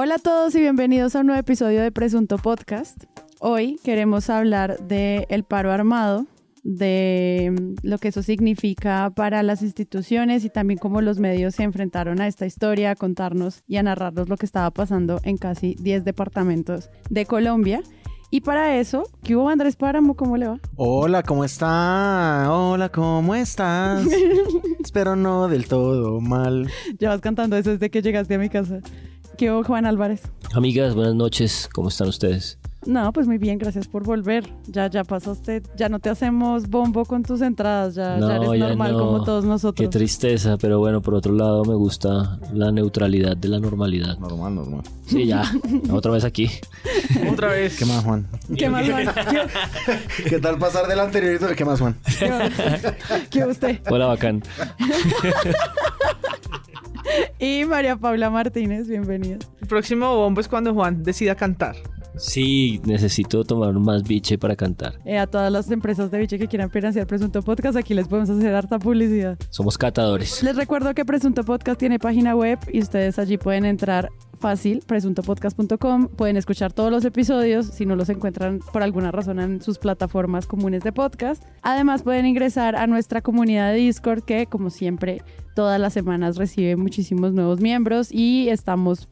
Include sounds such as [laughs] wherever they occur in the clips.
Hola a todos y bienvenidos a un nuevo episodio de Presunto Podcast. Hoy queremos hablar del el paro armado, de mm, lo que eso significa para las instituciones y también cómo los medios se enfrentaron a esta historia, a contarnos y a narrarnos lo que estaba pasando en casi 10 departamentos de Colombia. Y para eso, ¿qué hubo Andrés Páramo? ¿Cómo le va? Hola, ¿cómo está? Hola, ¿cómo estás? [laughs] Espero no del todo mal. Ya vas cantando eso desde que llegaste a mi casa. ¿Qué Juan Álvarez? Amigas, buenas noches. ¿Cómo están ustedes? No, pues muy bien, gracias por volver. Ya, ya pasaste, ya no te hacemos bombo con tus entradas, ya, ya eres normal como todos nosotros. Qué tristeza, pero bueno, por otro lado me gusta la neutralidad de la normalidad. Normal, normal. Sí, ya, [laughs] otra vez aquí. otra vez. ¿Qué más, Juan? ¿Qué más, Juan? ¿Qué tal pasar del anterior? ¿Qué más, Juan? [laughs] ¿Qué usted? Hola, bacán. [laughs] y María Paula Martínez, bienvenida. El próximo bombo es cuando Juan decida cantar. Sí, necesito tomar más biche para cantar. Eh, a todas las empresas de biche que quieran financiar Presunto Podcast, aquí les podemos hacer harta publicidad. Somos catadores. Les recuerdo que Presunto Podcast tiene página web y ustedes allí pueden entrar fácil, presuntopodcast.com. Pueden escuchar todos los episodios si no los encuentran por alguna razón en sus plataformas comunes de podcast. Además, pueden ingresar a nuestra comunidad de Discord que, como siempre, todas las semanas recibe muchísimos nuevos miembros y estamos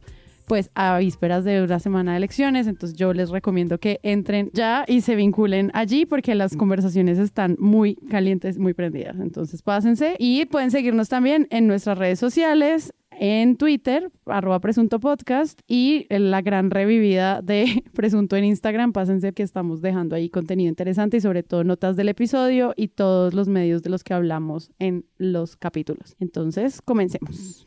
pues a vísperas de una semana de elecciones, entonces yo les recomiendo que entren ya y se vinculen allí porque las conversaciones están muy calientes, muy prendidas. Entonces pásense y pueden seguirnos también en nuestras redes sociales, en Twitter, arroba presunto podcast y la gran revivida de [laughs] presunto en Instagram. Pásense que estamos dejando ahí contenido interesante y sobre todo notas del episodio y todos los medios de los que hablamos en los capítulos. Entonces, comencemos.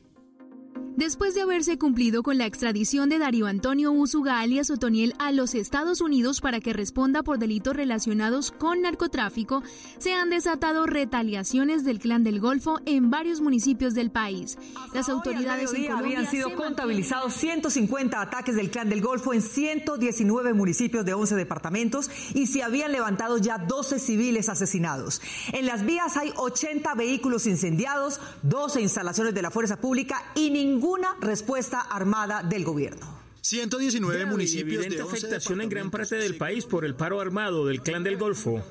Después de haberse cumplido con la extradición de Darío Antonio Usuga alias Otoniel a los Estados Unidos para que responda por delitos relacionados con narcotráfico, se han desatado retaliaciones del Clan del Golfo en varios municipios del país. Las autoridades en Colombia habían sido contabilizados 150 ataques del Clan del Golfo en 119 municipios de 11 departamentos y se habían levantado ya 12 civiles asesinados. En las vías hay 80 vehículos incendiados, 12 instalaciones de la fuerza pública y ningún ninguna respuesta armada del gobierno. 119 municipios de afectación en gran parte del país por el paro armado del Clan del Golfo.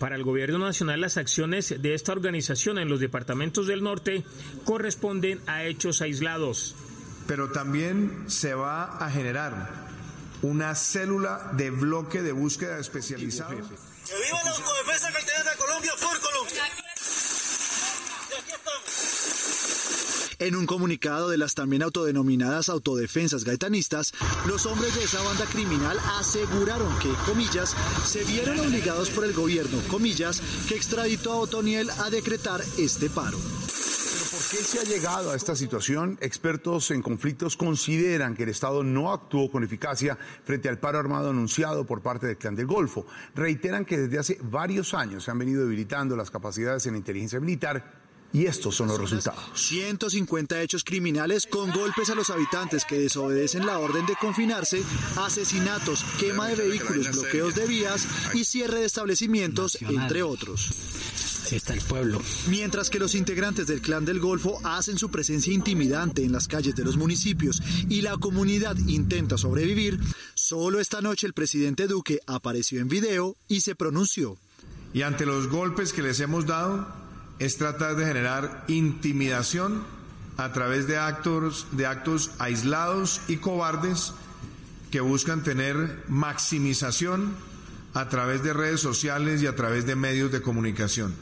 Para el gobierno nacional, las acciones de esta organización en los departamentos del norte corresponden a hechos aislados. Pero también se va a generar una célula de bloque de búsqueda especializada. ¡Que viva la autodefensa de Colombia por Colombia! En un comunicado de las también autodenominadas autodefensas gaitanistas, los hombres de esa banda criminal aseguraron que, comillas, se vieron obligados por el gobierno, comillas, que extraditó a Otoniel a decretar este paro. ¿Pero por qué se ha llegado a esta situación? Expertos en conflictos consideran que el Estado no actuó con eficacia frente al paro armado anunciado por parte del Clan del Golfo. Reiteran que desde hace varios años se han venido debilitando las capacidades en la inteligencia militar y estos son los resultados. 150 hechos criminales con golpes a los habitantes que desobedecen la orden de confinarse, asesinatos, quema de vehículos, bloqueos de vías y cierre de establecimientos, entre otros. Así está el pueblo. Mientras que los integrantes del Clan del Golfo hacen su presencia intimidante en las calles de los municipios y la comunidad intenta sobrevivir, solo esta noche el presidente Duque apareció en video y se pronunció. Y ante los golpes que les hemos dado, es tratar de generar intimidación a través de actos, de actos aislados y cobardes que buscan tener maximización a través de redes sociales y a través de medios de comunicación.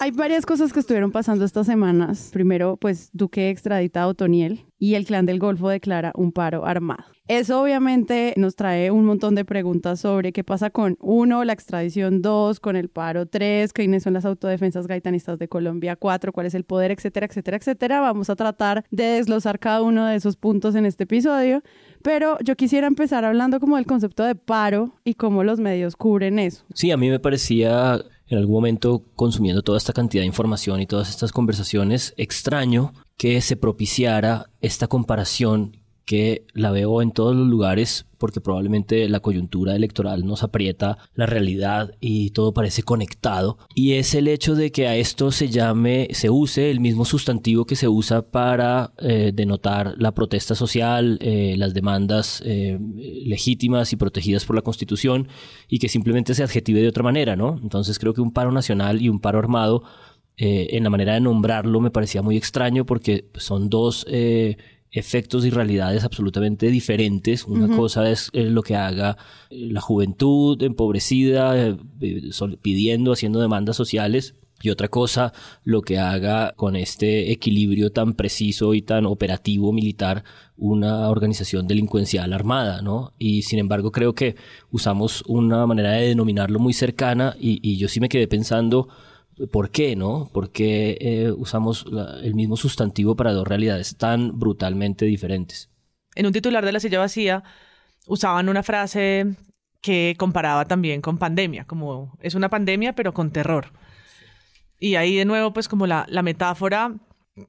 Hay varias cosas que estuvieron pasando estas semanas. Primero, pues Duque extradita a Otoniel y el clan del Golfo declara un paro armado. Eso obviamente nos trae un montón de preguntas sobre qué pasa con uno, la extradición dos, con el paro tres, quiénes son las autodefensas gaitanistas de Colombia cuatro, cuál es el poder, etcétera, etcétera, etcétera. Vamos a tratar de desglosar cada uno de esos puntos en este episodio, pero yo quisiera empezar hablando como del concepto de paro y cómo los medios cubren eso. Sí, a mí me parecía en algún momento consumiendo toda esta cantidad de información y todas estas conversaciones extraño que se propiciara esta comparación que la veo en todos los lugares porque probablemente la coyuntura electoral nos aprieta la realidad y todo parece conectado. Y es el hecho de que a esto se llame se use el mismo sustantivo que se usa para eh, denotar la protesta social eh, las demandas eh, legítimas y protegidas por la constitución y que simplemente se adjetive de otra manera no entonces creo que un paro nacional y un paro armado en la manera de nombrarlo me parecía muy extraño porque son dos efectos y realidades absolutamente diferentes. Una cosa es eh, lo que haga eh, la juventud empobrecida, eh, pidiendo, haciendo demandas sociales. Y otra cosa, lo que haga con este equilibrio tan preciso y tan operativo militar una organización delincuencial armada, ¿no? Y sin embargo creo que usamos una manera de denominarlo muy cercana y, y yo sí me quedé pensando, ¿Por qué, no? ¿Por qué eh, usamos el mismo sustantivo para dos realidades tan brutalmente diferentes? En un titular de La Silla Vacía usaban una frase que comparaba también con pandemia, como es una pandemia pero con terror. Y ahí de nuevo pues como la, la metáfora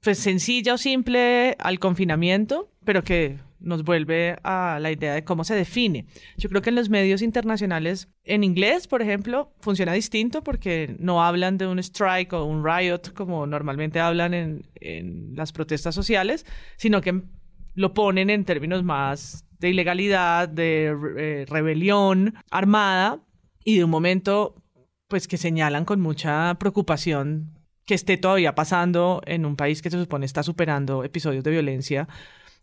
pues sencilla o simple al confinamiento, pero que nos vuelve a la idea de cómo se define. Yo creo que en los medios internacionales, en inglés, por ejemplo, funciona distinto porque no hablan de un strike o un riot como normalmente hablan en, en las protestas sociales, sino que lo ponen en términos más de ilegalidad, de eh, rebelión armada y de un momento pues que señalan con mucha preocupación que esté todavía pasando en un país que se supone está superando episodios de violencia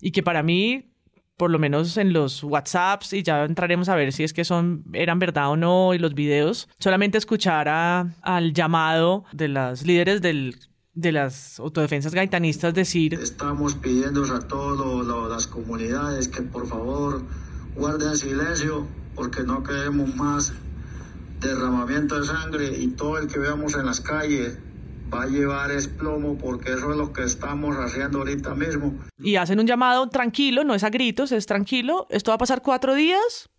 y que para mí, por lo menos en los WhatsApps, y ya entraremos a ver si es que son, eran verdad o no, y los videos, solamente escuchar al llamado de las líderes del de las autodefensas gaitanistas decir estamos pidiendo a todas las comunidades que por favor guarden silencio porque no queremos más derramamiento de sangre y todo el que veamos en las calles va a llevar es plomo porque eso es lo que estamos haciendo ahorita mismo. Y hacen un llamado tranquilo, no es a gritos, es tranquilo. Esto va a pasar cuatro días.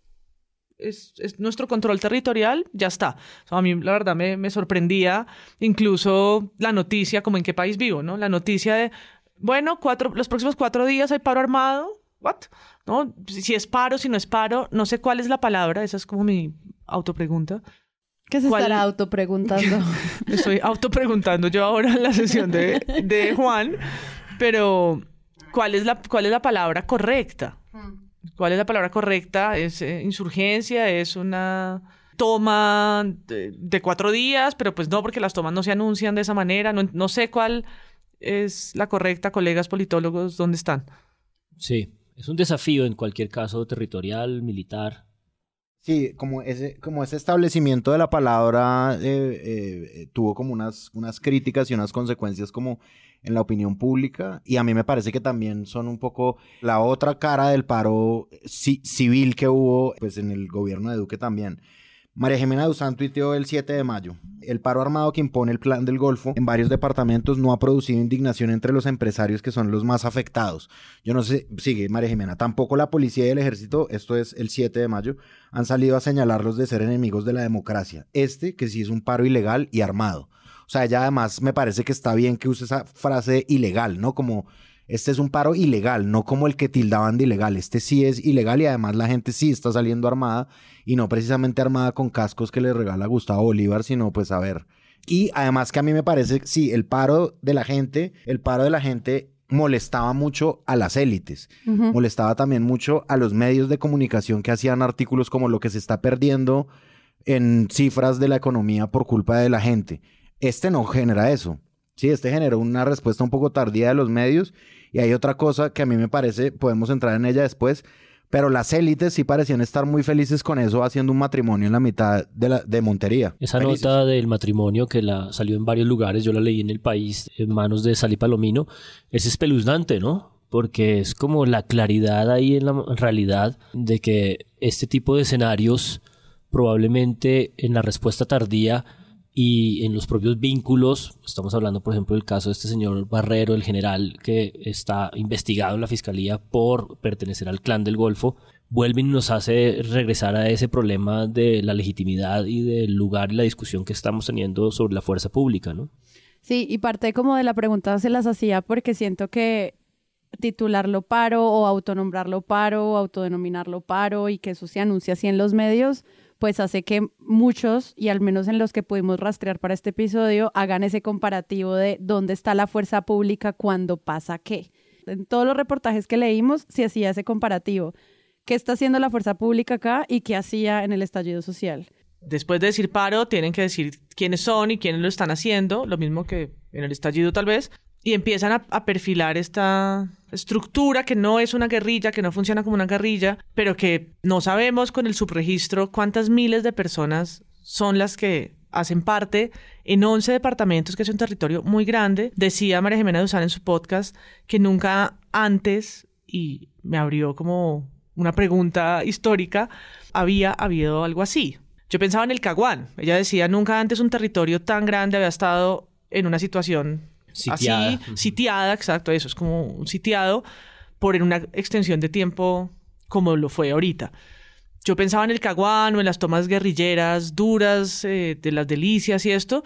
Es, nuestro control territorial, ya está. a mí la verdad me, me, sorprendía incluso la noticia, como en qué país vivo, ¿no? La noticia de, bueno, cuatro, los próximos cuatro días hay paro armado. ¿What? ¿No? Si es paro, si no es paro, no sé cuál es la palabra, esa es como mi autopregunta. ¿Qué se estará autopreguntando? [laughs] Estoy autopreguntando yo ahora en la sesión de, de Juan, pero ¿cuál es, la, ¿cuál es la palabra correcta? ¿Cuál es la palabra correcta? ¿Es eh, insurgencia? ¿Es una toma de, cuatro días? Pero pues no, porque las tomas no se anuncian de esa manera. No, no sé cuál es la correcta, colegas politólogos, ¿dónde están? Sí, es un desafío en cualquier caso territorial, militar, Sí, como ese, como ese establecimiento de la palabra eh, eh, tuvo como unas, unas críticas y unas consecuencias como en la opinión pública y a mí me parece que también son un poco la otra cara del paro civil que hubo pues en el gobierno de Duque también. María Jimena Duzán tuiteó el 7 de mayo. El paro armado que impone el plan del Golfo en varios departamentos no ha producido indignación entre los empresarios que son los más afectados. Yo no sé, sigue María Jimena, tampoco la policía y el ejército, esto es el 7 de mayo, han salido a señalarlos de ser enemigos de la democracia. Este, que sí es un paro ilegal y armado. O sea, ella además me parece que está bien que use esa frase ilegal, ¿no? Como este es un paro ilegal, no como el que tildaban de ilegal. Este sí es ilegal y además la gente sí está saliendo armada y no precisamente armada con cascos que le regala Gustavo Bolívar, sino pues a ver. Y además que a mí me parece, sí, el paro de la gente, el paro de la gente molestaba mucho a las élites, molestaba también mucho a los medios de comunicación que hacían artículos como lo que se está perdiendo en cifras de la economía por culpa de la gente. Este no genera eso. Sí, este generó una respuesta un poco tardía de los medios y hay otra cosa que a mí me parece, podemos entrar en ella después, pero las élites sí parecían estar muy felices con eso, haciendo un matrimonio en la mitad de, la, de Montería. Esa nota del matrimonio que la salió en varios lugares, yo la leí en el país, en manos de Sali Palomino, es espeluznante, ¿no? Porque es como la claridad ahí en la realidad de que este tipo de escenarios probablemente en la respuesta tardía y en los propios vínculos, estamos hablando por ejemplo del caso de este señor Barrero, el general que está investigado en la fiscalía por pertenecer al clan del Golfo, vuelve y nos hace regresar a ese problema de la legitimidad y del lugar y la discusión que estamos teniendo sobre la fuerza pública, ¿no? Sí, y parte como de la pregunta se las hacía porque siento que titularlo paro o autonombrarlo paro o autodenominarlo paro y que eso se anuncie así en los medios, pues hace que muchos, y al menos en los que pudimos rastrear para este episodio, hagan ese comparativo de dónde está la fuerza pública cuando pasa qué. En todos los reportajes que leímos se hacía ese comparativo. ¿Qué está haciendo la fuerza pública acá y qué hacía en el estallido social? Después de decir paro, tienen que decir quiénes son y quiénes lo están haciendo, lo mismo que en el estallido tal vez, y empiezan a, perfilar esta estructura que no es una guerrilla, que no funciona como una guerrilla, pero que no sabemos con el subregistro cuántas miles de personas son las que hacen parte en 11 departamentos, que es un territorio muy grande. Decía María Jimena Duzán en su podcast que nunca antes, y me abrió como una pregunta histórica, había habido algo así. Yo pensaba en el Caguán. Ella decía, nunca antes un territorio tan grande había estado en una situación Sitiada. así, sitiada, exacto, eso es como un sitiado por en una extensión de tiempo como lo fue ahorita. Yo pensaba en el Caguán o en las tomas guerrilleras duras eh, de las delicias y esto,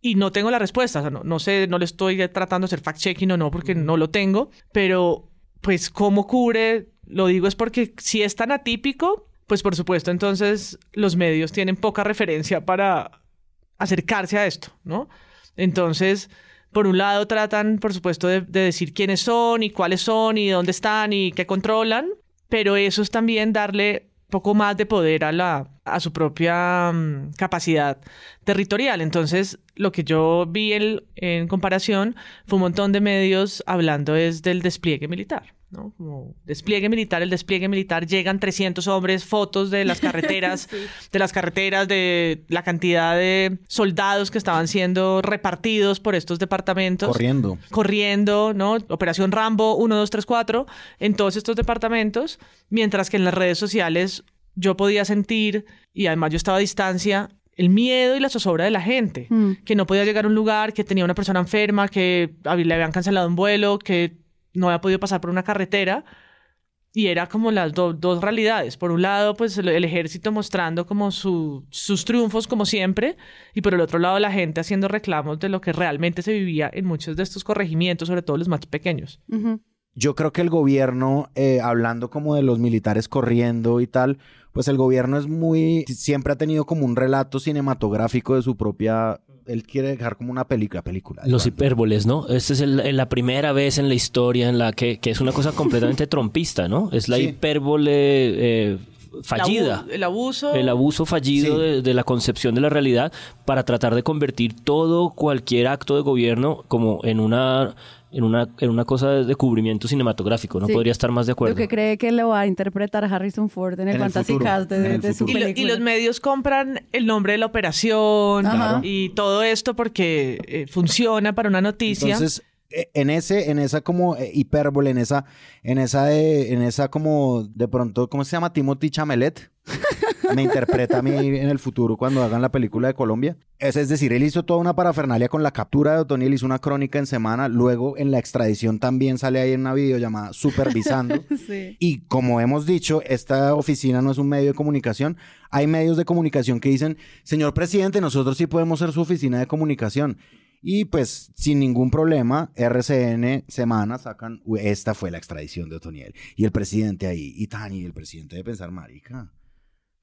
y no tengo la respuesta. O sea, no, no, sé, no le estoy tratando de hacer fact-checking o no, porque no lo tengo, pero pues cómo cubre, lo digo es porque si es tan atípico, pues por supuesto, entonces los medios tienen poca referencia para acercarse a esto, ¿no? Entonces, por un lado tratan, por supuesto, de, de, decir quiénes son y cuáles son y dónde están y qué controlan, pero eso es también darle poco más de poder a, la, a su propia um, capacidad territorial. Entonces, lo que yo vi en, en, comparación fue un montón de medios hablando es del despliegue militar. ¿No? Como despliegue militar, el despliegue militar, llegan 300 hombres, fotos de las carreteras, [laughs] sí. de las carreteras, de la cantidad de soldados que estaban siendo repartidos por estos departamentos. Corriendo. Corriendo, ¿no? Operación Rambo 1, 2, 3, 4, en todos estos departamentos, mientras que en las redes sociales yo podía sentir, y además yo estaba a distancia, el miedo y la zozobra de la gente, mm. que no podía llegar a un lugar, que tenía una persona enferma, que le habían cancelado un vuelo, que no había podido pasar por una carretera y era como las do dos realidades. Por un lado, pues el, el ejército mostrando como su, sus triunfos como siempre y por el otro lado la gente haciendo reclamos de lo que realmente se vivía en muchos de estos corregimientos, sobre todo los más pequeños. Uh -huh. Yo creo que el gobierno, eh, hablando como de los militares corriendo y tal, pues el gobierno es muy, siempre ha tenido como un relato cinematográfico de su propia él quiere dejar como una película. película Los hipérboles, ¿no? Esta es el, la primera vez en la historia en la que, que es una cosa completamente [laughs] trompista, ¿no? Es la sí. hipérbole eh, fallida. El abuso. El abuso fallido sí. de, de, la concepción de la realidad para tratar de convertir todo, cualquier acto de gobierno como en una en una, en una cosa de cubrimiento cinematográfico, no sí. podría estar más de acuerdo. Lo que cree que lo va a interpretar Harrison Ford en el, en el Fantasy futuro, Cast de, de, de su y, película. Lo, y, los medios compran el nombre de la operación Ajá. y todo esto porque eh, funciona para una noticia. Entonces, en ese en esa como eh, hipérbole en esa en esa de, en esa como de pronto cómo se llama Timothy Chamelet. Me interpreta a mí en el futuro cuando hagan la película de Colombia. Es, es decir él hizo toda una parafernalia con la captura de Otoniel hizo una crónica en semana luego en la extradición también sale ahí en una videollamada supervisando. [laughs] Sí. y como hemos dicho esta oficina no es un medio de comunicación. Hay medios de comunicación que dicen señor presidente nosotros sí podemos ser su oficina de comunicación y pues sin ningún problema, RCN Semana sacan, esta fue la extradición de Otoniel. Y el presidente ahí, y Tani, el presidente de pensar, marica,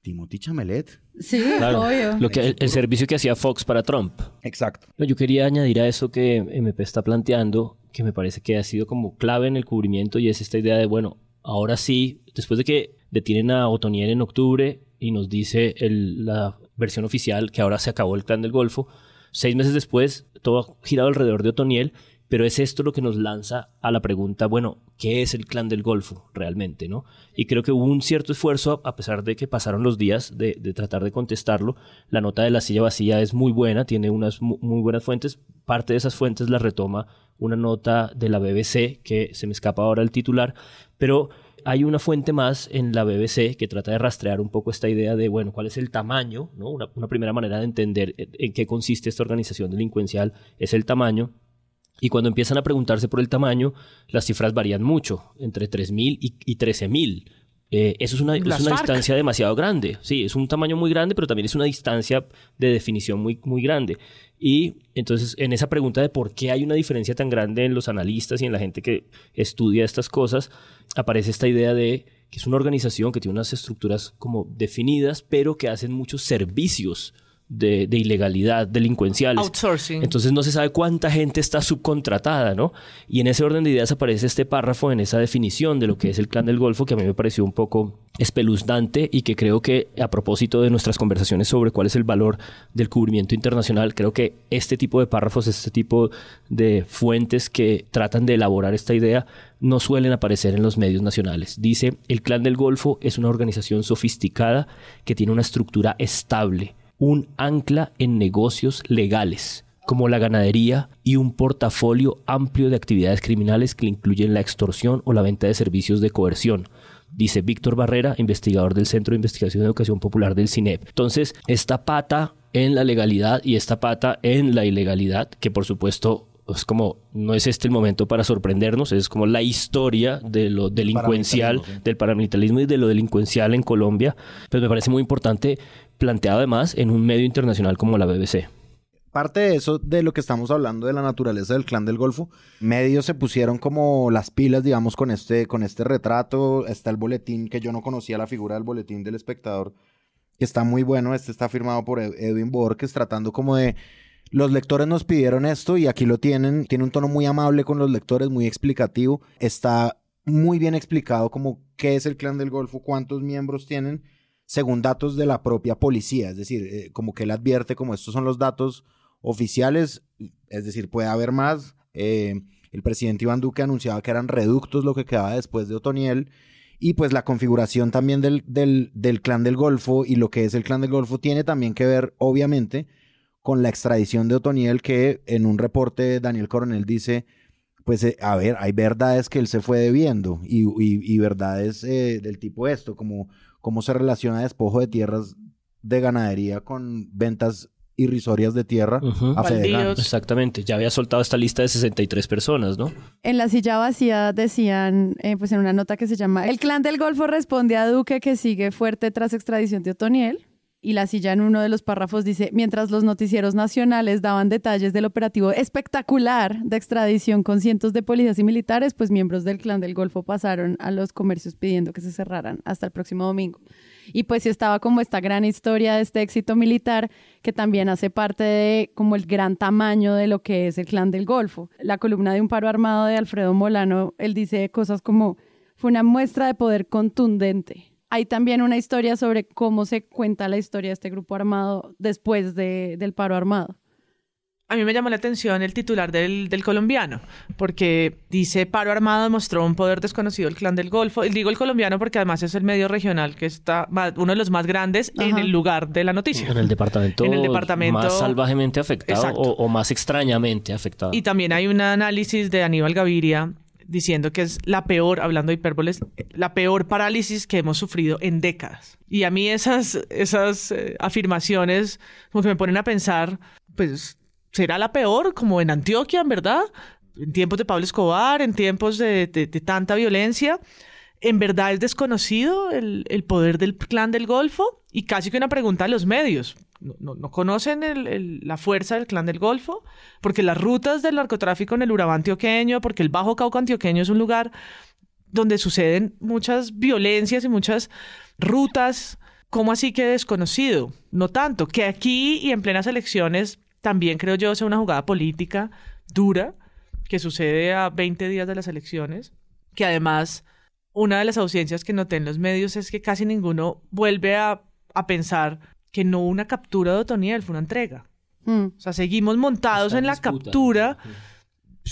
Timothy Chamelet. Sí, claro, obvio. Lo que, el, el, servicio que hacía Fox para Trump. Exacto. Yo quería añadir a eso que MP está planteando, que me parece que ha sido como clave en el cubrimiento, y es esta idea de, bueno, ahora sí, después de que detienen a Otoniel en octubre y nos dice el, la versión oficial que ahora se acabó el clan del Golfo, seis meses después todo ha girado alrededor de Otoniel, pero es esto lo que nos lanza a la pregunta, bueno, ¿qué es el clan del Golfo realmente? ¿no? Y creo que hubo un cierto esfuerzo, a pesar de que pasaron los días, de, de tratar de contestarlo. La nota de la silla vacía es muy buena, tiene unas muy buenas fuentes. Parte de esas fuentes la retoma una nota de la BBC, que se me escapa ahora el titular, pero hay una fuente más en la BBC que trata de rastrear un poco esta idea de, bueno, cuál es el tamaño, ¿no? Una, una, primera manera de entender en qué consiste esta organización delincuencial es el tamaño. Y cuando empiezan a preguntarse por el tamaño, las cifras varían mucho, entre 3.000 y, y 13.000 eh, eso es una, es una distancia demasiado grande. Sí, es un tamaño muy grande, pero también es una distancia de definición muy, muy grande. Y entonces, en esa pregunta de por qué hay una diferencia tan grande en los analistas y en la gente que estudia estas cosas, aparece esta idea de que es una organización que tiene unas estructuras como definidas, pero que hacen muchos servicios de, de ilegalidad delincuenciales. Outsourcing. Entonces no se sabe cuánta gente está subcontratada, ¿no? Y en ese orden de ideas aparece este párrafo en esa definición de lo que es el clan del Golfo que a mí me pareció un poco espeluznante y que creo que a propósito de nuestras conversaciones sobre cuál es el valor del cubrimiento internacional, creo que este tipo de párrafos, este tipo de fuentes que tratan de elaborar esta idea no suelen aparecer en los medios nacionales. Dice, el clan del Golfo es una organización sofisticada que tiene una estructura estable, un ancla en negocios legales como la ganadería y un portafolio amplio de actividades criminales que incluyen la extorsión o la venta de servicios de coerción, dice Víctor Barrera, investigador del Centro de Investigación de Educación Popular del CINEP. Entonces, esta pata en la legalidad y esta pata en la ilegalidad, que por supuesto es como, no es este el momento para sorprendernos, es como la historia de lo delincuencial, Paramilitarismo, sí. del paramilitarismo y de lo delincuencial en Colombia, pero me parece muy importante planteado además en un medio internacional como la BBC. Parte de eso, de lo que estamos hablando de la naturaleza del clan del Golfo, medios se pusieron como las pilas, digamos, con este, con este retrato. Está el boletín, que yo no conocía la figura del boletín del espectador, que está muy bueno. Este está firmado por Ed- Edwin Borges, tratando como de. Los lectores nos pidieron esto y aquí lo tienen. Tiene un tono muy amable con los lectores, muy explicativo. Está muy bien explicado como qué es el clan del Golfo, cuántos miembros tienen, según datos de la propia policía. Es decir, eh, como que él advierte como estos son los datos oficiales, es decir, puede haber más. Eh, el presidente Iván Duque anunciaba que eran reductos lo que quedaba después de Otoniel. Y pues la configuración también del, del, clan del Golfo y lo que es el clan del Golfo tiene también que ver, obviamente, con la extradición de Otoniel, que en un reporte Daniel Coronel dice, pues eh, a ver, hay verdades que él se fue debiendo y, y- verdades del tipo esto, como cómo se relaciona despojo de tierras de ganadería con ventas irrisorias de tierra Ujú. a. Baldíos. Exactamente, ya había soltado esta lista de 63 personas, ¿no? En la silla vacía decían, eh, pues en una nota que se llama, el clan del Golfo responde a Duque que sigue fuerte tras extradición de Otoniel. Y la silla en uno de los párrafos dice, mientras los noticieros nacionales daban detalles del operativo espectacular de extradición con cientos de policías y militares, pues miembros del clan del Golfo pasaron a los comercios pidiendo que se cerraran hasta el próximo domingo. Y pues sí estaba como esta gran historia de este éxito militar que también hace parte de como el gran tamaño de lo que es el clan del Golfo. La columna de un paro armado de Alfredo Molano, él dice cosas como fue una muestra de poder contundente. Hay también una historia sobre cómo se cuenta la historia de este grupo armado después de- del paro armado. A mí me llamó la atención el titular del, del colombiano, porque dice paro armado mostró un poder desconocido el clan del Golfo. Digo el colombiano porque además es el medio regional que está ma- uno de los más grandes en el lugar de la noticia. En el departamento, En el departamento- más salvajemente afectado o más extrañamente afectado. Y también hay un análisis de Aníbal Gaviria diciendo que es la peor, hablando de hipérboles, la peor parálisis que hemos sufrido en décadas. Y a mí esas, esas eh, afirmaciones como que me ponen a pensar, pues, ¿será la peor como en Antioquia, en verdad? En tiempos de Pablo Escobar, en tiempos de, de- de tanta violencia. ¿En verdad es desconocido el, el poder del clan del Golfo? Y casi que una pregunta a los medios. ¿No, no- no conocen la fuerza del clan del Golfo? Porque las rutas del narcotráfico en el Urabá antioqueño, porque el Bajo Cauca antioqueño es un lugar donde suceden muchas violencias y muchas rutas. ¿Cómo así que desconocido? No tanto. Que aquí y en plenas elecciones también creo yo sea una jugada política dura que sucede a 20 días de las elecciones. Que además, una de las ausencias que noté en los medios es que casi ninguno vuelve a pensar que no hubo una captura de Otoniel, fue una entrega. Mm. O sea, seguimos montados Está en la captura.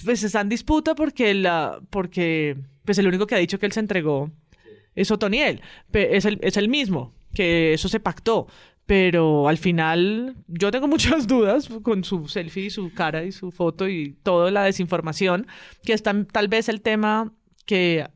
Pues está en disputa porque, la, porque pues el único que ha dicho que él se entregó es Otoniel. Es el, es el mismo, que eso se pactó. Pero al final yo tengo [laughs] muchas dudas con su selfie y su cara y su foto y toda la desinformación, que es tal vez el tema que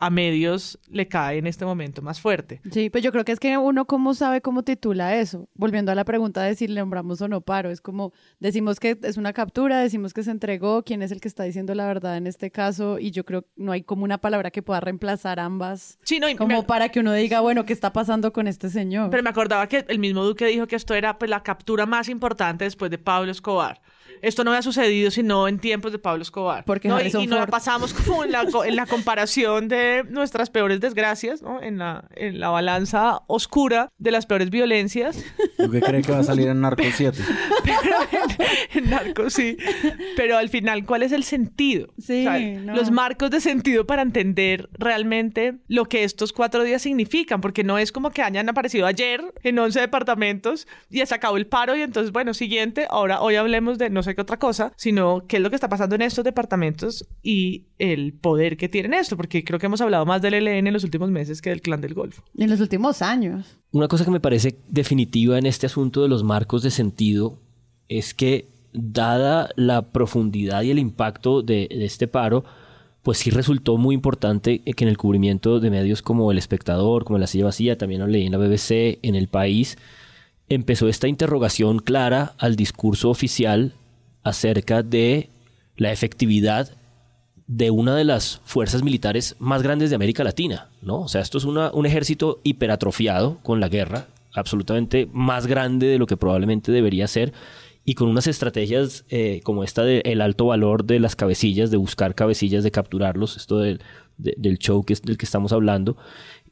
a medios le cae en este momento más fuerte. Sí, pues yo creo que es que uno cómo sabe cómo titula eso. Volviendo a la pregunta de si le nombramos o no paro, es como decimos que es una captura, decimos que se entregó, quién es el que está diciendo la verdad en este caso y yo creo que no hay como una palabra que pueda reemplazar ambas. Sí, no, y como me- para que uno diga, bueno, ¿qué está pasando con este señor? Pero me acordaba que el mismo Duque dijo que esto era pues, la captura más importante después de Pablo Escobar. Esto no había sucedido sino en tiempos de Pablo Escobar. Porque ¿no? Y, y Ford. pasamos como en la, en la comparación de nuestras peores desgracias, ¿no? en, la, en la balanza oscura de las peores violencias. ¿Tú qué crees que va a salir en Narco 7? [laughs] Pero en, en narcos sí. Pero al final, ¿cuál es el sentido? Sí, no. Los marcos de sentido para entender realmente lo que estos cuatro días significan, porque no es como que hayan aparecido ayer en 11 departamentos y se acabó el paro y entonces, bueno, siguiente, ahora hoy hablemos de no sé qué otra cosa, sino qué es lo que está pasando en estos departamentos y el poder que tienen esto, porque creo que hemos hablado más del ELN en los últimos meses que del Clan del Golfo. En los últimos años. Una cosa que me parece definitiva en este asunto de los marcos de sentido es que, dada la profundidad y el impacto de, de este paro, pues sí resultó muy importante que en el cubrimiento de medios como El Espectador, como La Silla Vacía, también lo leí en la BBC, en El País, empezó esta interrogación clara al discurso oficial acerca de la efectividad de una de las fuerzas militares más grandes de América Latina, ¿no? O sea, esto es un ejército hiperatrofiado con la guerra, absolutamente más grande de lo que probablemente debería ser, y con unas estrategias eh, como esta del alto valor de las cabecillas, de buscar cabecillas, de capturarlos, esto del, de- del show que del que estamos hablando.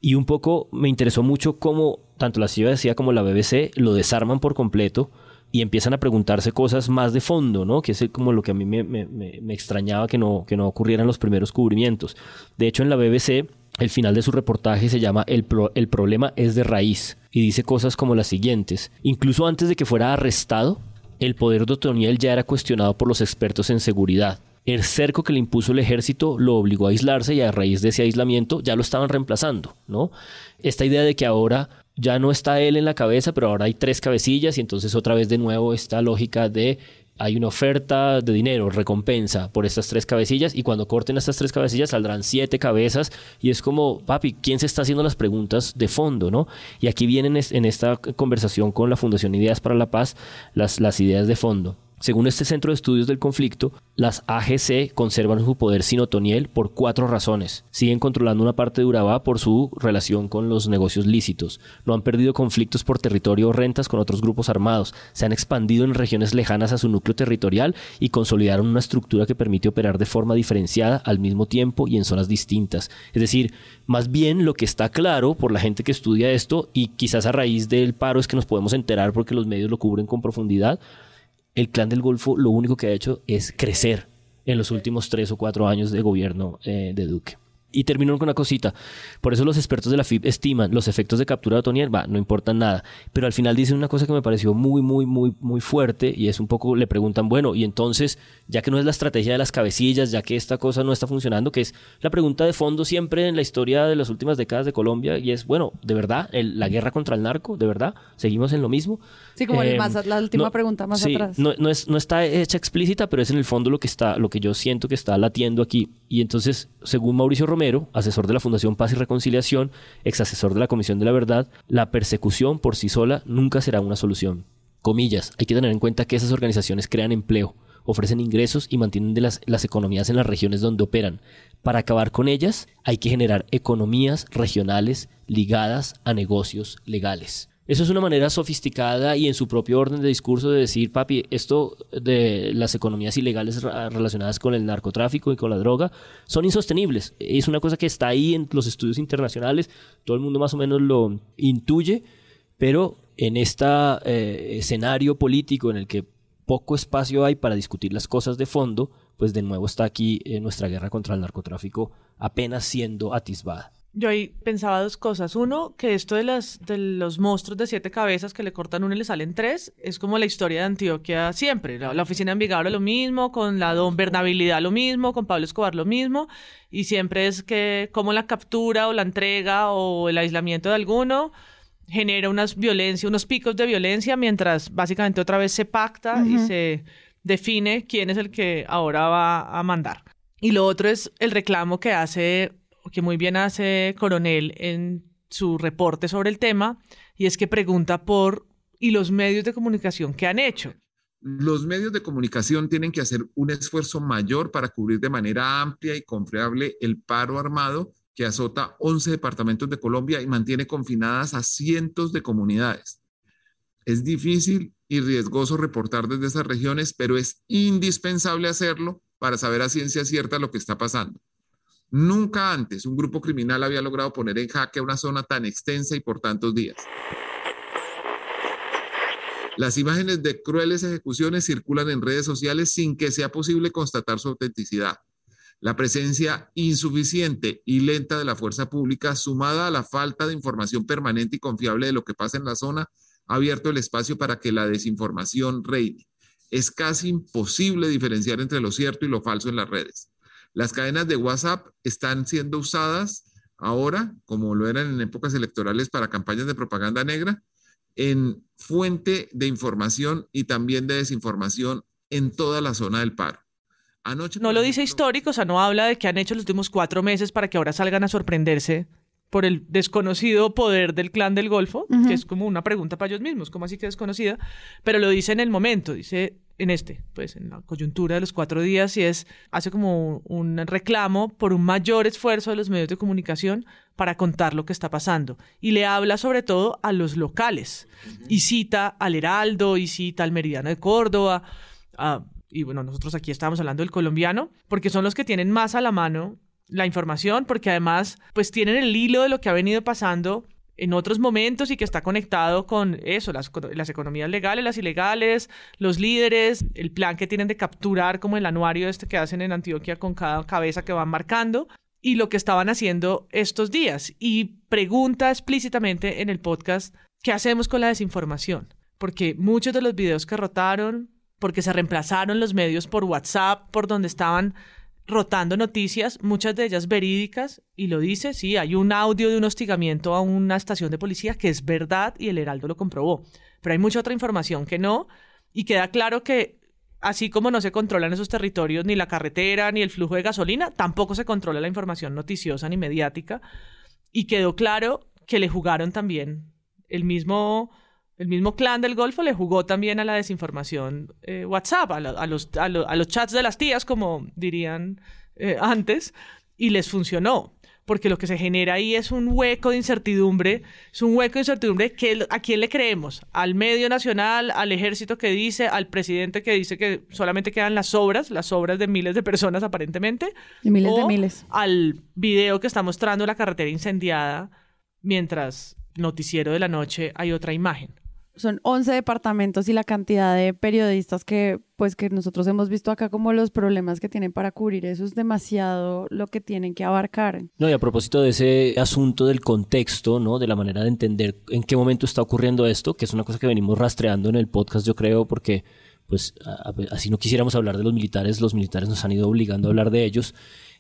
Y un poco me interesó mucho cómo tanto la CIA decía como la BBC lo desarman por completo y empiezan a preguntarse cosas más de fondo, ¿no? Que es como lo que a mí me, extrañaba que no, que no ocurriera en los primeros cubrimientos. De hecho, en la BBC, el final de su reportaje se llama El, el problema es de raíz y dice cosas como las siguientes. Incluso antes de que fuera arrestado, el poder de Otoniel ya era cuestionado por los expertos en seguridad. El cerco que le impuso el ejército lo obligó a aislarse y a raíz de ese aislamiento ya lo estaban reemplazando, ¿no? Esta idea de que ahora ya no está él en la cabeza, pero ahora hay tres cabecillas y entonces otra vez de nuevo esta lógica de hay una oferta de dinero, recompensa por estas tres cabecillas y cuando corten estas tres cabecillas saldrán siete cabezas y es como, papi, ¿quién se está haciendo las preguntas de fondo, no? Y aquí vienen en esta conversación con la Fundación Ideas para la Paz las, las ideas de fondo. Según este Centro de Estudios del Conflicto, las AGC conservan su poder sin Otoniel por cuatro razones. Siguen controlando una parte de Urabá por su relación con los negocios lícitos. No han perdido conflictos por territorio o rentas con otros grupos armados. Se han expandido en regiones lejanas a su núcleo territorial y consolidaron una estructura que permite operar de forma diferenciada al mismo tiempo y en zonas distintas. Es decir, más bien lo que está claro por la gente que estudia esto y quizás a raíz del paro es que nos podemos enterar porque los medios lo cubren con profundidad el clan del Golfo lo único que ha hecho es crecer en los últimos tres o cuatro años de gobierno eh, de Duque. Y termino con una cosita. Por eso los expertos de la FIP estiman los efectos de captura de Otoniel, va, no importan nada. Pero al final dicen una cosa que me pareció muy, muy, muy, muy fuerte y es un poco, le preguntan, bueno, y entonces, ya que no es la estrategia de las cabecillas, ya que esta cosa no está funcionando, que es la pregunta de fondo siempre en la historia de las últimas décadas de Colombia y es, bueno, ¿de verdad el- la guerra contra el narco? ¿De verdad? ¿Seguimos en lo mismo? Sí, como Eh, más- la última no, pregunta más sí, atrás. No, no es, no está hecha explícita, pero es en el fondo lo que está, lo que yo siento que está latiendo aquí. Y entonces, según Mauricio Romero, asesor de la Fundación Paz y Reconciliación, ex asesor de la Comisión de la Verdad, la persecución por sí sola nunca será una solución. Comillas, hay que tener en cuenta que esas organizaciones crean empleo, ofrecen ingresos y mantienen las economías en las regiones donde operan. Para acabar con ellas, hay que generar economías regionales ligadas a negocios legales. Eso es una manera sofisticada y en su propio orden de discurso de decir, papi, esto de las economías ilegales relacionadas con el narcotráfico y con la droga son insostenibles. Es una cosa que está ahí en los estudios internacionales, todo el mundo más o menos lo intuye, pero en este escenario político en el que poco espacio hay para discutir las cosas de fondo, pues de nuevo está aquí eh, nuestra guerra contra el narcotráfico apenas siendo atisbada. Yo ahí pensaba dos cosas. Uno, que esto de, las, de los monstruos de siete cabezas que le cortan uno y le salen tres, es como la historia de Antioquia siempre. La, la oficina de Envigado era lo mismo, con la don Bernabilidad lo mismo, con Pablo Escobar lo mismo, y siempre es que como la captura o la entrega o el aislamiento de alguno genera unas violencia, unos picos de violencia, mientras básicamente otra vez se pacta y se define quién es el que ahora va a mandar. Y lo otro es el reclamo que hace que muy bien hace Coronel en su reporte sobre el tema, y es que pregunta por y los medios de comunicación que han hecho. Los medios de comunicación tienen que hacer un esfuerzo mayor para cubrir de manera amplia y confiable el paro armado que azota 11 departamentos de Colombia y mantiene confinadas a cientos de comunidades. Es difícil y riesgoso reportar desde esas regiones, pero es indispensable hacerlo para saber a ciencia cierta lo que está pasando. Nunca antes un grupo criminal había logrado poner en jaque una zona tan extensa y por tantos días. Las imágenes de crueles ejecuciones circulan en redes sociales sin que sea posible constatar su autenticidad. La presencia insuficiente y lenta de la fuerza pública, sumada a la falta de información permanente y confiable de lo que pasa en la zona, ha abierto el espacio para que la desinformación reine. Es casi imposible diferenciar entre lo cierto y lo falso en las redes. Las cadenas de WhatsApp están siendo usadas ahora, como lo eran en épocas electorales para campañas de propaganda negra, en fuente de información y también de desinformación en toda la zona del paro. Anoche, no lo dice histórico, o sea, no habla de que han hecho los últimos cuatro meses para que ahora salgan a sorprenderse por el desconocido poder del clan del Golfo, que es como una pregunta para ellos mismos, ¿cómo así que desconocida? Pero lo dice en el momento, dice en este, pues en la coyuntura de los cuatro días y es, hace como un reclamo por un mayor esfuerzo de los medios de comunicación para contar lo que está pasando. Y le habla sobre todo a los locales y cita al Heraldo y cita al Meridiano de Córdoba. y bueno, nosotros aquí estamos hablando del colombiano, porque son los que tienen más a la mano la información, porque además pues tienen el hilo de lo que ha venido pasando en otros momentos y que está conectado con eso, las, las, economías legales, las ilegales, los líderes, el plan que tienen de capturar como el anuario este que hacen en Antioquia con cada cabeza que van marcando y lo que estaban haciendo estos días. Y pregunta explícitamente en el podcast, ¿qué hacemos con la desinformación? Porque muchos de los videos que rotaron, porque se reemplazaron los medios por WhatsApp, por donde estaban rotando noticias, muchas de ellas verídicas, y lo dice, sí, hay un audio de un hostigamiento a una estación de policía que es verdad y el Heraldo lo comprobó, pero hay mucha otra información que no, y queda claro que así como no se controlan esos territorios, ni la carretera, ni el flujo de gasolina, tampoco se controla la información noticiosa ni mediática, y quedó claro que le jugaron también el mismo el mismo clan del Golfo le jugó también a la desinformación eh, WhatsApp, a, los, a, los, chats de las tías, como dirían eh, antes, y les funcionó. Porque lo que se genera ahí es un hueco de incertidumbre, es un hueco de incertidumbre que a quién le creemos, al medio nacional, al ejército que dice, al presidente que dice que solamente quedan las obras, las obras de miles de personas aparentemente, de miles de miles, al video que está mostrando la carretera incendiada, mientras noticiero de la noche hay otra imagen son 11 departamentos y la cantidad de periodistas que pues que nosotros hemos visto acá como los problemas que tienen para cubrir eso es demasiado lo que tienen que abarcar. No, y a propósito de ese asunto del contexto, ¿no? De la manera de entender en qué momento está ocurriendo esto, que es una cosa que venimos rastreando en el podcast, yo creo, porque pues así no quisiéramos hablar de los militares, los militares nos han ido obligando a hablar de ellos.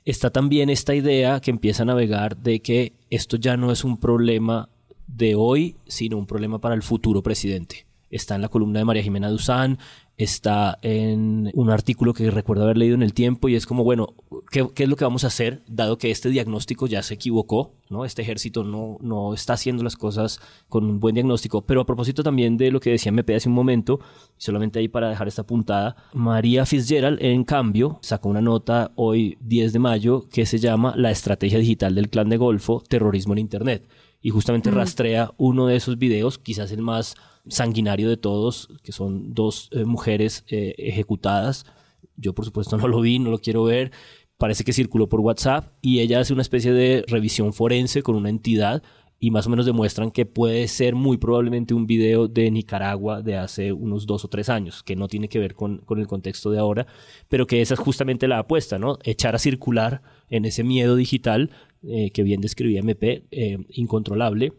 Está también esta idea que empieza a navegar de que esto ya no es un problema de hoy, sino un problema para el futuro presidente. Está en la columna de María Jimena Duzán, está en un artículo que recuerdo haber leído en el tiempo y es como, bueno, ¿qué, es lo que vamos a hacer dado que este diagnóstico ya se equivocó? ¿no? Este ejército no, no está haciendo las cosas con un buen diagnóstico. Pero a propósito también de lo que decía MP hace un momento, solamente ahí para dejar esta puntada, María Fitzgerald, en cambio, sacó una nota hoy 10 de mayo que se llama La estrategia digital del clan de Golfo, terrorismo en Internet y justamente rastrea uno de esos videos, quizás el más sanguinario de todos, que son dos eh, mujeres eh, ejecutadas. Yo por supuesto no lo vi, no lo quiero ver. Parece que circuló por WhatsApp y ella hace una especie de revisión forense con una entidad y más o menos demuestran que puede ser muy probablemente un video de Nicaragua de hace unos dos o tres años, que no tiene que ver con, con, el contexto de ahora, pero que esa es justamente la apuesta, ¿no? Echar a circular en ese miedo digital eh, que bien describía MP, eh, incontrolable,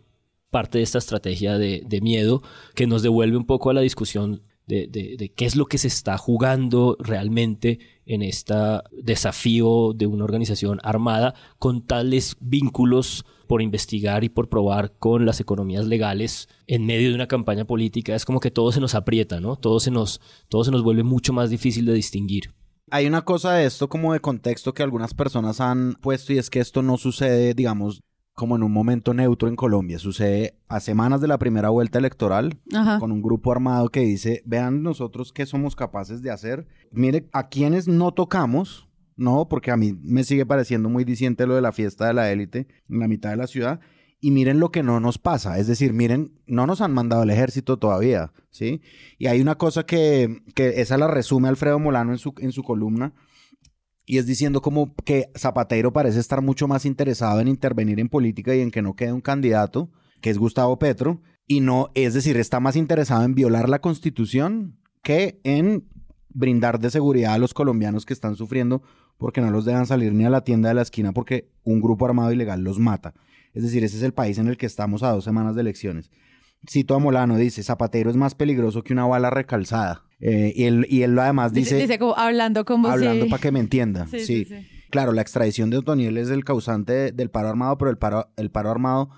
parte de esta estrategia de, miedo que nos devuelve un poco a la discusión de, qué es lo que se está jugando realmente en este desafío de una organización armada con tales vínculos por investigar y por probar con las economías legales en medio de una campaña política. Es como que todo se nos aprieta, ¿no? Todo se nos, todo se nos vuelve mucho más difícil de distinguir. Hay una cosa de esto como de contexto que algunas personas han puesto y es que esto no sucede, digamos, como en un momento neutro en Colombia. Sucede a semanas de la primera vuelta electoral Ajá. con un grupo armado que dice, vean nosotros qué somos capaces de hacer. Mire, a quienes no tocamos, no, porque a mí me sigue pareciendo muy diciente lo de la fiesta de la élite en la mitad de la ciudad. Y miren lo que no nos pasa, es decir, miren, no nos han mandado el ejército todavía, ¿sí? Y hay una cosa que, que esa la resume Alfredo Molano en su, en su columna, y es diciendo como que Zapatero parece estar mucho más interesado en intervenir en política y en que no quede un candidato, que es Gustavo Petro, y no, es decir, está más interesado en violar la constitución que en brindar de seguridad a los colombianos que están sufriendo porque no los dejan salir ni a la tienda de la esquina porque un grupo armado ilegal los mata. Es decir, ese es el país en el que estamos a dos semanas de elecciones. Cito a Molano, dice, Zapatero es más peligroso que una bala recalzada. Eh, y, él, y él además Dice, dice... como hablando como hablando si... para que me entienda. Sí, Sí, sí, sí. Claro, la extradición de Otoniel es el causante de- del paro armado, pero el paro, el paro armado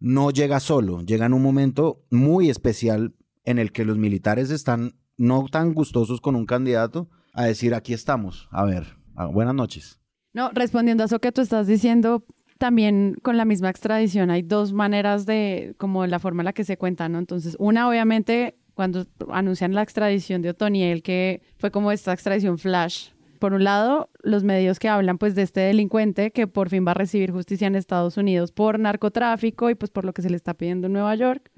no llega solo, llega en un momento muy especial en el que los militares están no tan gustosos con un candidato a decir, aquí estamos, a ver, buenas noches. No, respondiendo a eso que tú estás diciendo, también con la misma extradición hay dos maneras de, como la forma en la que se cuenta, ¿no? Entonces, una, obviamente, cuando anuncian la extradición de Otoniel, que fue como esta extradición flash. Por un lado, los medios que hablan pues de este delincuente que por fin va a recibir justicia en Estados Unidos por narcotráfico y pues por lo que se le está pidiendo en Nueva York.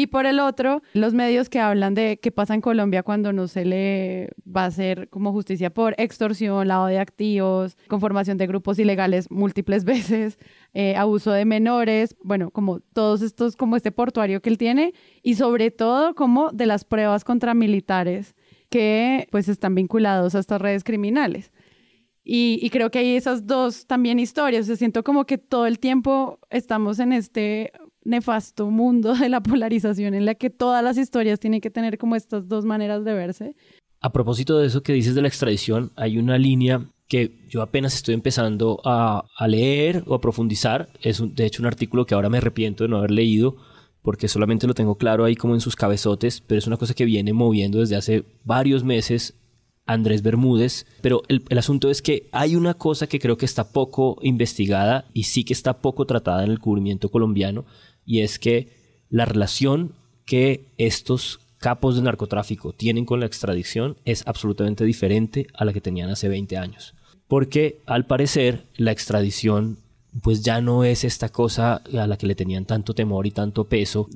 Y por el otro, los medios que hablan de qué pasa en Colombia cuando no se le va a hacer como justicia por extorsión, lavado de activos, conformación de grupos ilegales múltiples [laughs] veces, eh, abuso de menores, bueno, como todos estos, como este portuario que él tiene y sobre todo como de las pruebas contra militares que pues están vinculados a estas redes criminales. Y, y creo que hay esas dos también historias. O sea, siento como que todo el tiempo estamos en este nefasto mundo [laughs] de la polarización en la que todas las historias tienen que tener como estas dos maneras de verse. A propósito de eso que dices de la extradición, hay una línea que yo apenas estoy empezando a, a leer o a profundizar. Es de hecho un artículo que ahora me arrepiento de no haber leído porque solamente lo tengo claro ahí como en sus cabezotes, pero es una cosa que viene moviendo desde hace varios meses Andrés Bermúdez, pero el, el asunto es que hay una cosa que creo que está poco investigada y sí que está poco tratada en el cubrimiento colombiano, y es que la relación que estos capos de narcotráfico tienen con la extradición es absolutamente diferente a la que tenían hace 20 años. Porque al parecer la extradición pues ya no es esta cosa a la que le tenían tanto temor y tanto peso,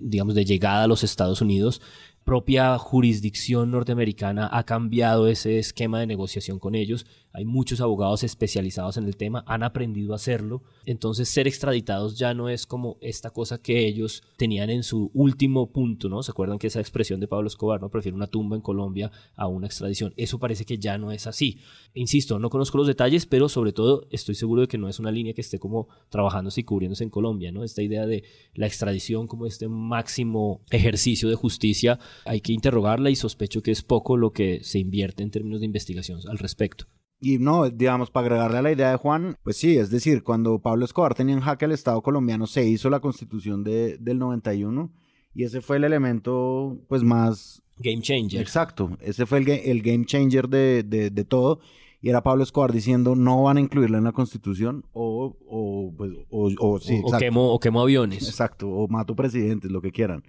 digamos, de llegada a los Estados Unidos. Propia jurisdicción norteamericana ha cambiado ese esquema de negociación con ellos. Hay muchos abogados especializados en el tema, han aprendido a hacerlo. Entonces, ser extraditados ya no es como esta cosa que ellos tenían en su último punto, ¿no? ¿Se acuerdan que esa expresión de Pablo Escobar, ¿no? Prefiere una tumba en Colombia a una extradición. Eso parece que ya no es así. Insisto, no conozco los detalles, pero sobre todo estoy seguro de que no es una línea que esté como trabajándose y cubriéndose en Colombia, ¿no? Esta idea de la extradición como este máximo ejercicio de justicia, hay que interrogarla y sospecho que es poco lo que se invierte en términos de investigación al respecto. Y no, digamos, para agregarle a la idea de Juan, pues sí, es decir, cuando Pablo Escobar tenía en jaque al Estado colombiano, se hizo la constitución de, del 91 y ese fue el elemento, pues, más... Game changer. Exacto, ese fue el, el game changer de, de, de todo y era Pablo Escobar diciendo no van a incluirla en la constitución o, o, pues, o, o, sí, o, quemo, o quemo aviones. Exacto, o mato presidentes, lo que quieran.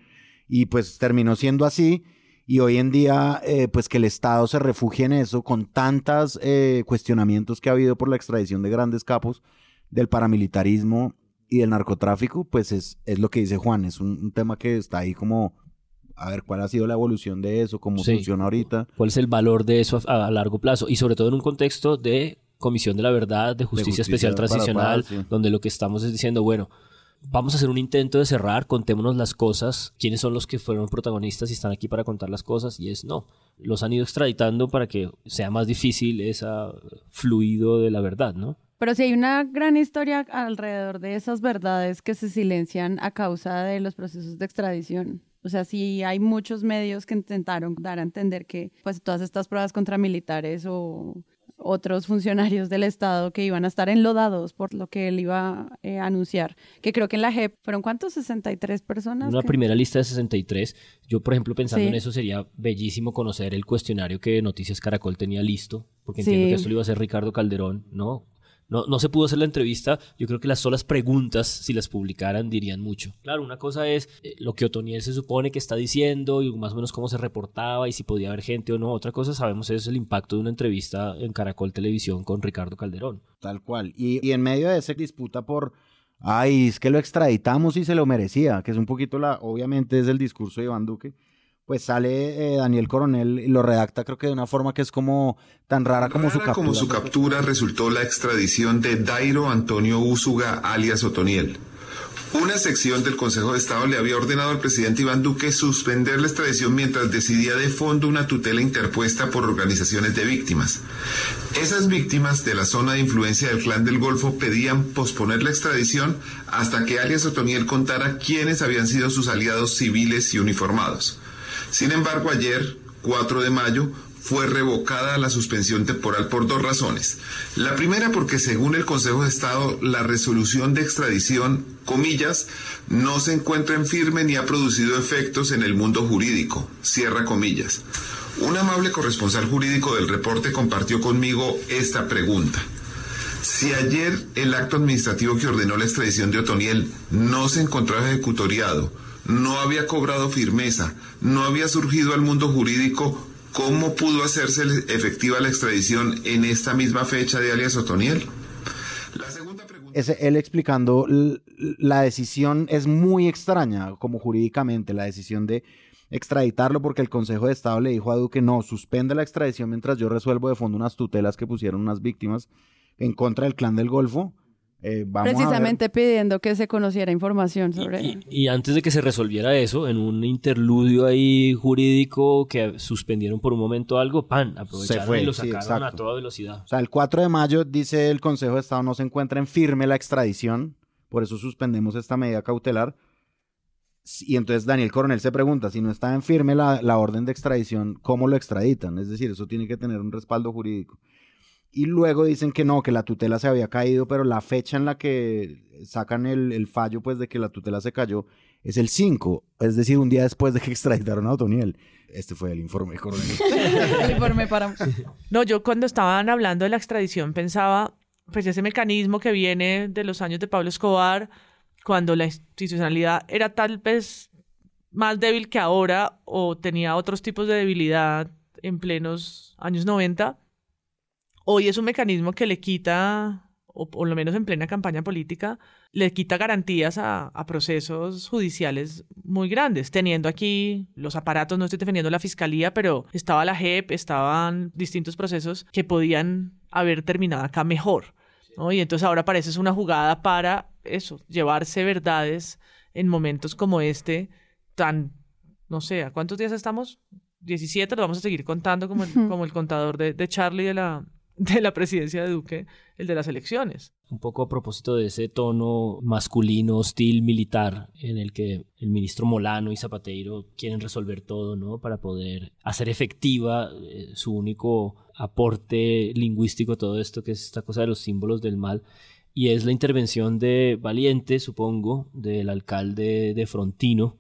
Y pues terminó siendo así. Y hoy en día, eh, pues que el Estado se refugie en eso, con tantos cuestionamientos que ha habido por la extradición de grandes capos del paramilitarismo y del narcotráfico, pues es, es lo que dice Juan, es un, un tema que está ahí como, a ver, cuál ha sido la evolución de eso, cómo Sí. funciona ahorita. ¿Cuál es el valor de eso a, a largo plazo? Y sobre todo en un contexto de Comisión de la Verdad, de Justicia, justicia Especial para- Transicional, para- sí. donde lo que estamos es diciendo, bueno, vamos a hacer un intento de cerrar, contémonos las cosas, quiénes son los que fueron protagonistas y están aquí para contar las cosas, y es no, los han ido extraditando para que sea más difícil ese fluido de la verdad, ¿no? Pero sí hay una gran historia alrededor de esas verdades que se silencian a causa de los procesos de extradición. O sea, sí hay muchos medios que intentaron dar a entender que pues todas estas pruebas contra militares o, otros funcionarios del Estado que iban a estar enlodados por lo que él iba eh, a anunciar. Que creo que en la JEP fueron cuántos, 63 personas. Una que- primera lista de 63. Yo, por ejemplo, pensando Sí. en eso, sería bellísimo conocer el cuestionario que Noticias Caracol tenía listo, porque Sí. entiendo que esto lo iba a hacer Ricardo Calderón, ¿no? No, no se pudo hacer la entrevista. Yo creo que las solas preguntas, si las publicaran, dirían mucho. Claro, una cosa es eh, lo que Otoniel se supone que está diciendo y más o menos cómo se reportaba y si podía haber gente o no. Otra cosa, sabemos, es el impacto de una entrevista en Caracol Televisión con Ricardo Calderón. Tal cual. Y, y en medio de esa disputa por, ay, es que lo extraditamos y se lo merecía, que es un poquito la, obviamente es el discurso de Iván Duque, pues sale eh, Daniel Coronel y lo redacta creo que de una forma que es como tan rara como su captura. como su captura resultó la extradición de Dairo Antonio Úsuga, alias Otoniel. Una sección del Consejo de Estado le había ordenado al presidente Iván Duque suspender la extradición mientras decidía de fondo una tutela interpuesta por organizaciones de víctimas. Esas víctimas de la zona de influencia del Clan del Golfo pedían posponer la extradición hasta que alias Otoniel contara quiénes habían sido sus aliados civiles y uniformados. Sin embargo, ayer, 4 de mayo, fue revocada la suspensión temporal por dos razones. La primera porque según el Consejo de Estado, la resolución de extradición, comillas, no se encuentra en firme ni ha producido efectos en el mundo jurídico, cierra comillas. Un amable corresponsal jurídico del reporte compartió conmigo esta pregunta. Si ayer el acto administrativo que ordenó la extradición de Otoniel no se encontraba ejecutoriado, no había cobrado firmeza, no había surgido al mundo jurídico, ¿cómo pudo hacerse efectiva la extradición en esta misma fecha de alias Otoniel? Ese- él explicando la decisión es muy extraña como jurídicamente, la decisión de extraditarlo porque el Consejo de Estado le dijo a Duque, no, suspende la extradición mientras yo resuelvo de fondo unas tutelas que pusieron unas víctimas en contra del clan del Golfo. Eh, vamos a ver- Precisamente pidiendo que se conociera información sobre... Y antes de que se resolviera eso, en un interludio ahí jurídico que suspendieron por un momento algo, pan, aprovecharon fue, y lo sí, sacaron a toda velocidad. O sea, el 4 de mayo dice el Consejo de Estado no se encuentra en firme la extradición, por eso suspendemos esta medida cautelar. Y entonces Daniel Coronel se pregunta, si no está en firme la, la orden de extradición, ¿cómo lo extraditan? Es decir, eso tiene que tener un respaldo jurídico. Y luego dicen que no, que la tutela se había caído, pero la fecha en la que sacan el, fallo, pues, de que la tutela se cayó, es el 5, es decir, un día después de que [laughs] extraditaron a Otoniel. Este fue el informe, Coronel. [laughs] El informe para... No, yo cuando estaban hablando de la extradición pensaba, pues ese mecanismo que viene de los años de Pablo Escobar, cuando la institucionalidad era tal vez más débil que ahora o tenía otros tipos de debilidad en plenos años 90, hoy es un mecanismo que le quita, o por lo menos en plena campaña política, le quita garantías a, a procesos judiciales muy grandes, teniendo aquí los aparatos, no estoy defendiendo la fiscalía, pero estaba la JEP, estaban distintos procesos que podían haber terminado acá mejor. ¿no? Y entonces ahora parece es una jugada para eso, llevarse verdades en momentos como este, tan, no sé, ¿a cuántos días estamos? 17, lo vamos a seguir contando como el, como el contador de, de Charlie de la, de la presidencia de Duque, el de las elecciones. Un poco a propósito de ese tono masculino, hostil, militar, en el que el ministro Molano y Zapateiro quieren resolver todo, ¿no? Para poder hacer efectiva eh, su único aporte lingüístico a todo esto, que es esta cosa de los símbolos del mal. Y es la intervención de Valiente, supongo, del alcalde de Frontino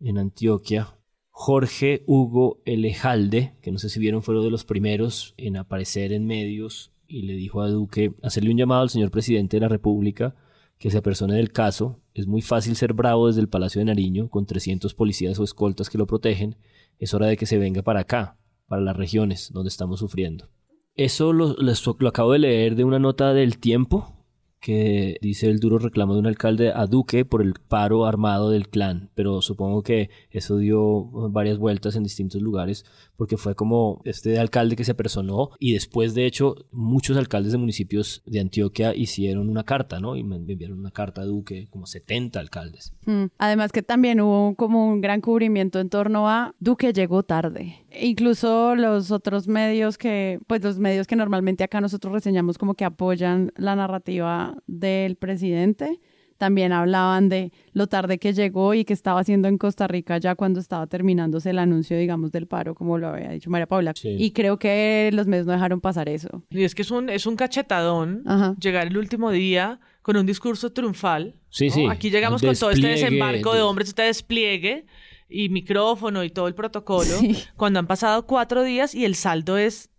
en Antioquia, Jorge Hugo Elejalde, que no sé si vieron, fue uno de los primeros en aparecer en medios y le dijo a Duque hacerle un llamado al señor presidente de la República que se apersone del caso. Es muy fácil ser bravo desde el Palacio de Nariño con 300 policías o escoltas que lo protegen. Es hora de que se venga para acá, para las regiones donde estamos sufriendo. Eso lo, lo, lo acabo de leer de una nota del tiempo que dice el duro reclamo de un alcalde a Duque por el paro armado del clan, pero supongo que eso dio varias vueltas en distintos lugares porque fue como este alcalde que se personó y después de hecho muchos alcaldes de municipios de Antioquia hicieron una carta, ¿no? Y me enviaron una carta a Duque, como 70 alcaldes. Mm. Además que también hubo como un gran cubrimiento en torno a Duque llegó tarde. Incluso los otros medios que, pues los medios que normalmente acá nosotros reseñamos como que apoyan la narrativa del presidente, también hablaban de lo tarde que llegó y que estaba haciendo en Costa Rica ya cuando estaba terminándose el anuncio, digamos, del paro, como lo había dicho María Paula. Y creo que los medios no dejaron pasar eso. Y es que es un, es un cachetadón llegar el último día con un discurso triunfal. Sí, sí. Aquí llegamos con todo este desembarco de hombres, este despliegue y micrófono y todo el protocolo, cuando han pasado cuatro días y el saldo es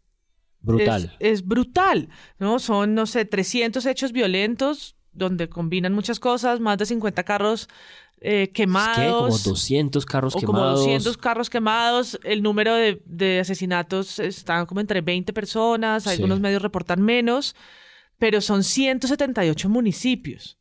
brutal. Es, brutal, ¿no? Son, no sé, 300 hechos violentos donde combinan muchas cosas, más de 50 carros eh, quemados. ¿Qué? Como 200 carros o quemados. Como 200 carros quemados. El número de, de asesinatos está como entre 20 personas, algunos medios reportan menos, pero son 178 municipios.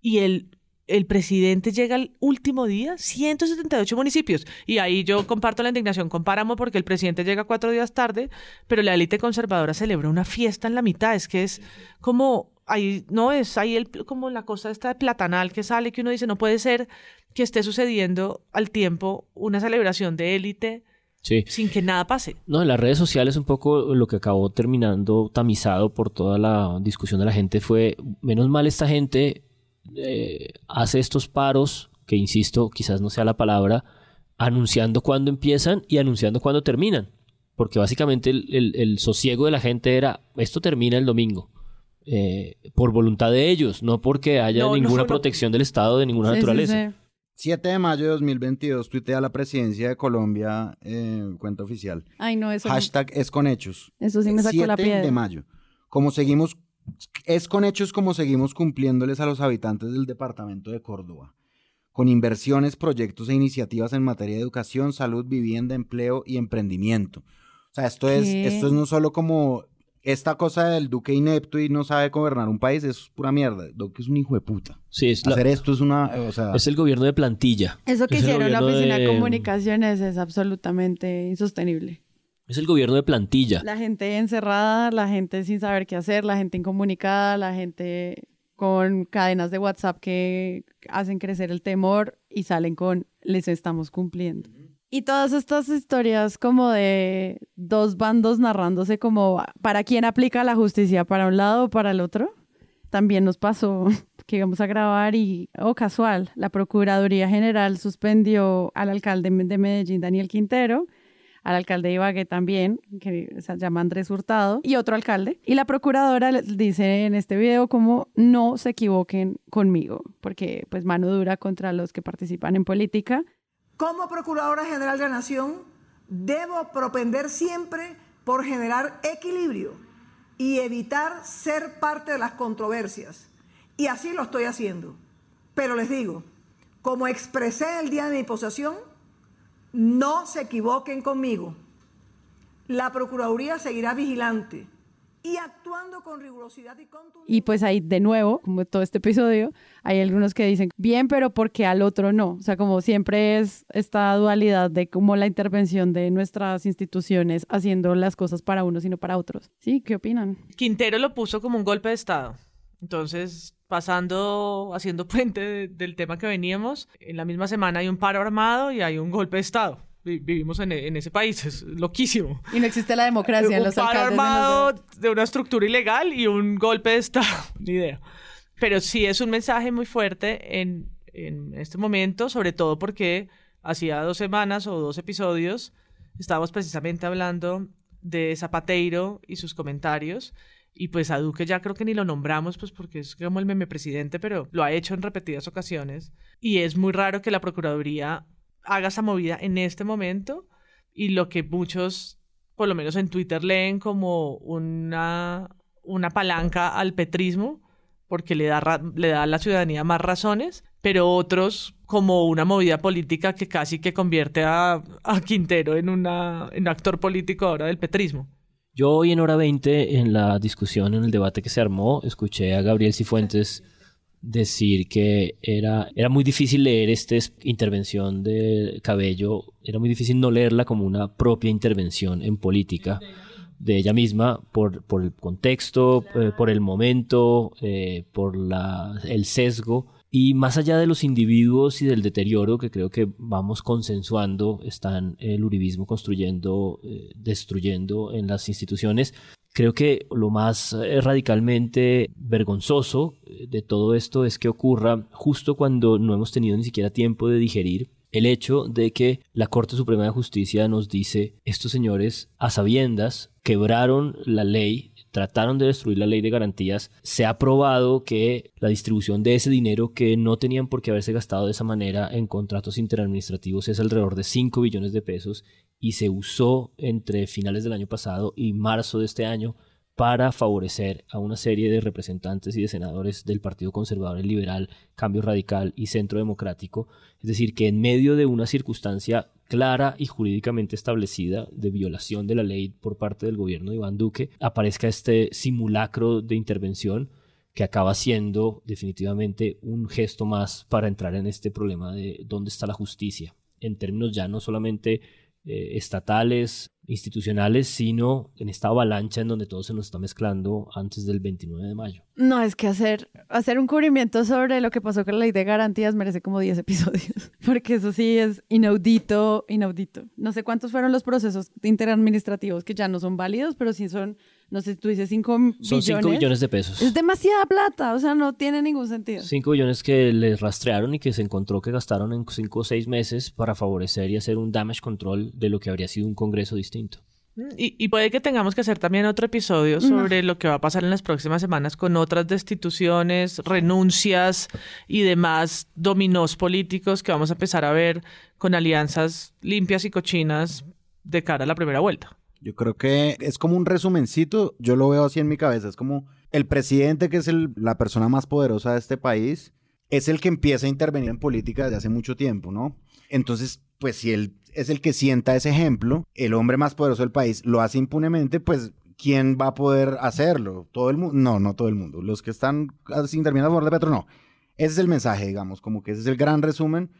Y el el presidente llega al último día, 178 municipios. Y ahí yo comparto la indignación con Páramo porque el presidente llega cuatro días tarde, pero la élite conservadora celebra una fiesta en la mitad. Es que es como, ahí no es ahí el, como la cosa esta de platanal que sale, que uno dice, no puede ser que esté sucediendo al tiempo una celebración de élite. Sin que nada pase. No, en las redes sociales un poco lo que acabó terminando tamizado por toda la discusión de la gente fue, menos mal esta gente eh, hace estos paros, que insisto, quizás no sea la palabra, anunciando cuándo empiezan y anunciando cuándo terminan. Porque básicamente el, sosiego de la gente era, esto termina el domingo. Eh, por voluntad de ellos, no porque haya ninguna protección del Estado de ninguna naturaleza. 7 de mayo de 2022 tuitea la presidencia de Colombia, eh, cuenta oficial. Ay, no, eso Hashtag es con hechos. Eso sí me sacó la piedra. de mayo. Como seguimos es con hechos como seguimos cumpliéndoles a los habitantes del departamento de Córdoba, con inversiones, proyectos e iniciativas en materia de educación, salud, vivienda, empleo y emprendimiento. O sea, esto es, esto es no solo como esta cosa del duque inepto y no sabe gobernar un país, es pura mierda. Duque es un hijo de puta. Sí, es Hacer esto es una... es el gobierno de plantilla. Eso que hicieron la Oficina de Comunicaciones es absolutamente insostenible. Es el gobierno de plantilla. La gente encerrada, la gente sin saber qué hacer, la gente incomunicada, la gente con cadenas de WhatsApp que hacen crecer el temor y salen con les estamos cumpliendo. Y todas estas historias como de dos bandos narrándose como para quién aplica la justicia, para un lado o para el otro, también nos pasó [laughs] que íbamos a grabar y, oh casual, la Procuraduría General suspendió al alcalde de Medellín, Daniel Quintero, al alcalde de Ibagué también, que se llama Andrés Hurtado, y otro alcalde. Y la procuradora dice en este video como no se equivoquen conmigo, porque pues mano dura contra los que participan en política. Como Procuradora General de la Nación, debo propender siempre por generar equilibrio y evitar ser parte de las controversias. Y así lo estoy haciendo. Pero les digo, como expresé el día de mi posesión, no se equivoquen conmigo. La Procuraduría seguirá vigilante y actuando con rigurosidad y contundencia. Y pues ahí de nuevo, como todo este episodio, hay algunos que dicen, bien, pero porque al otro no. O sea, como siempre es esta dualidad de cómo la intervención de nuestras instituciones haciendo las cosas para unos y no para otros. ¿Sí? ¿Qué opinan? Quintero lo puso como un golpe de Estado. Entonces, pasando, haciendo [laughs] puente del tema que veníamos, en la misma semana hay un paro armado y hay un golpe de Estado. Vivimos en, ese país, es loquísimo. Y no existe la democracia en los Un paro armado de, una estructura ilegal y un golpe de Estado, [laughs] ni idea. Pero sí es un mensaje muy fuerte en, en este momento, sobre todo porque hacía dos semanas o dos episodios estábamos precisamente hablando de Zapateiro y sus comentarios y pues a Duque ya creo que ni lo nombramos, pues porque es como el meme presidente, pero lo ha hecho en repetidas ocasiones. Y es muy raro que la Procuraduría haga esa movida en este momento. Y lo que muchos, por lo menos en Twitter, leen como una, una palanca al petrismo, porque le da, le da a la ciudadanía más razones, pero otros como una movida política que casi que convierte a, a Quintero en, una, en un actor político ahora del petrismo. Yo hoy en hora 20, en la discusión, en el debate que se armó, escuché a Gabriel Cifuentes decir que era, era muy difícil leer esta intervención de Cabello, era muy difícil no leerla como una propia intervención en política de ella misma por, por el contexto, eh, por el momento, eh, por la, el sesgo y más allá de los individuos y del deterioro que creo que vamos consensuando, están el uribismo construyendo, eh, destruyendo en las instituciones, Creo que lo más eh, radicalmente vergonzoso eh, de todo esto es que ocurra justo cuando no hemos tenido ni siquiera tiempo de digerir el hecho de que la Corte Suprema de Justicia nos dice, estos señores a sabiendas quebraron la ley trataron de destruir la ley de garantías, se ha probado que la distribución de ese dinero que no tenían por qué haberse gastado de esa manera en contratos interadministrativos es alrededor de 5 billones de pesos y se usó entre finales del año pasado y marzo de este año para favorecer a una serie de representantes y de senadores del Partido Conservador y Liberal, Cambio Radical y Centro Democrático. Es decir, que en medio de una circunstancia clara y jurídicamente establecida de violación de la ley por parte del gobierno de Iván Duque, aparezca este simulacro de intervención que acaba siendo definitivamente un gesto más para entrar en este problema de dónde está la justicia, en términos ya no solamente eh, estatales, institucionales, sino en esta avalancha en donde todo se nos está mezclando antes del 29 de mayo. No, es que hacer, hacer un cubrimiento sobre lo que pasó con la ley de garantías merece como 10 episodios, [laughs] porque eso sí es inaudito, inaudito. No sé cuántos fueron los procesos interadministrativos que ya no son válidos, pero sí son no sé, tú dices 5 billones. Son 5 billones de pesos. Es demasiada plata, o sea, no tiene ningún sentido. 5 billones que les rastrearon y que se encontró que gastaron en 5 o 6 meses para favorecer y hacer un damage control de lo que habría sido un Congreso distinto. Mm, y, puede que tengamos que hacer también otro episodio sobre lo que va a pasar en las próximas semanas con otras destituciones, renuncias y demás dominós políticos que vamos a empezar a ver con alianzas limpias y cochinas de cara a la primera vuelta. Yo creo que es como un resumencito, yo lo veo así en mi cabeza, es como el presidente que es la persona más poderosa de este país, es el que empieza a intervenir en política desde hace mucho tiempo, ¿no? Entonces, pues si él es el que sienta ese ejemplo, el hombre más poderoso del país lo hace impunemente, pues ¿quién va a poder hacerlo? ¿Todo el mundo? No, no todo el mundo. Los que están interviniendo a favor de Petro, no. Ese es el mensaje, digamos, como que ese es el gran resumen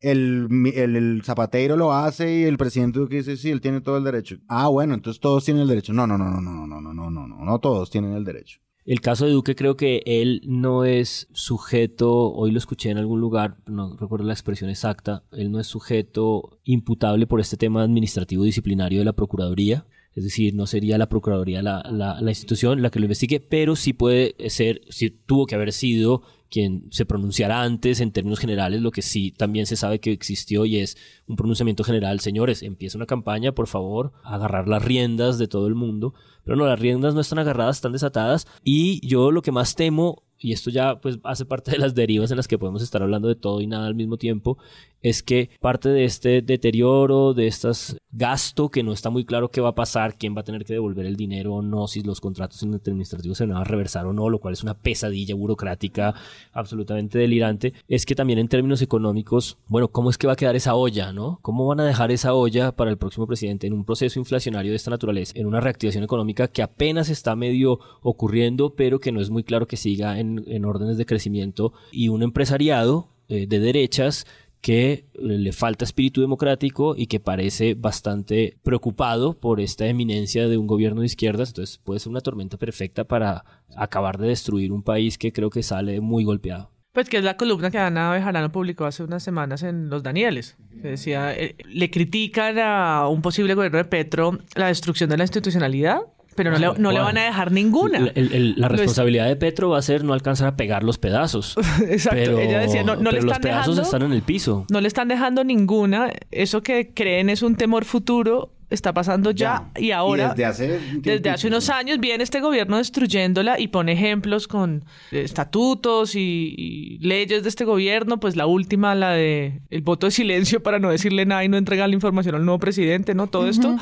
el, el, zapatero lo hace y el presidente que dice, sí, él tiene todo el derecho. Ah, bueno, entonces todos tienen el derecho. No, no, no, no, no, no, no, no, no, no, no todos tienen el derecho. El caso de Duque creo que él no es sujeto, hoy lo escuché en algún lugar, no recuerdo la expresión exacta, él no es sujeto imputable por este tema administrativo disciplinario de la Procuraduría. Es decir, no sería la Procuraduría la, la, la institución la que lo investigue, pero sí puede ser, sí tuvo que haber sido quien se pronunciara antes en términos generales, lo que sí también se sabe que existió y es un pronunciamiento general, señores, empieza una campaña, por favor, agarrar las riendas de todo el mundo, pero no, las riendas no están agarradas, están desatadas y yo lo que más temo y esto ya pues hace parte de las derivas en las que podemos estar hablando de todo y nada al mismo tiempo, es que parte de este deterioro, de este gasto que no está muy claro qué va a pasar, quién va a tener que devolver el dinero o no, si los contratos administrativos se van a reversar o no, lo cual es una pesadilla burocrática absolutamente delirante, es que también en términos económicos, bueno, ¿cómo es que va a quedar esa olla, no? ¿Cómo van a dejar esa olla para el próximo presidente en un proceso inflacionario de esta naturaleza, en una reactivación económica que apenas está medio ocurriendo, pero que no es muy claro que siga en, en órdenes de crecimiento y un empresariado eh, de derechas que le falta espíritu democrático y que parece bastante preocupado por esta eminencia de un gobierno de izquierdas. Entonces puede ser una tormenta perfecta para acabar de destruir un país que creo que sale muy golpeado. Pues que es la columna que Ana Bejarano publicó hace unas semanas en Los Danieles. Que decía, eh, le critican a un posible gobierno de Petro la destrucción de la institucionalidad pero no, le, no le, van a dejar ninguna. la responsabilidad de Petro va a ser no alcanzar a pegar los pedazos. [laughs] Exacto. Pero, Ella decía, no, no le están los pedazos dejando, están en el piso. No le están dejando ninguna. Eso que creen es un temor futuro está pasando ya, y ahora. desde hace, desde hace unos años viene este gobierno destruyéndola y pone ejemplos con estatutos y, leyes de este gobierno. Pues la última, la de el voto de silencio para no decirle nada y no entregar la información al nuevo presidente, ¿no? Todo esto.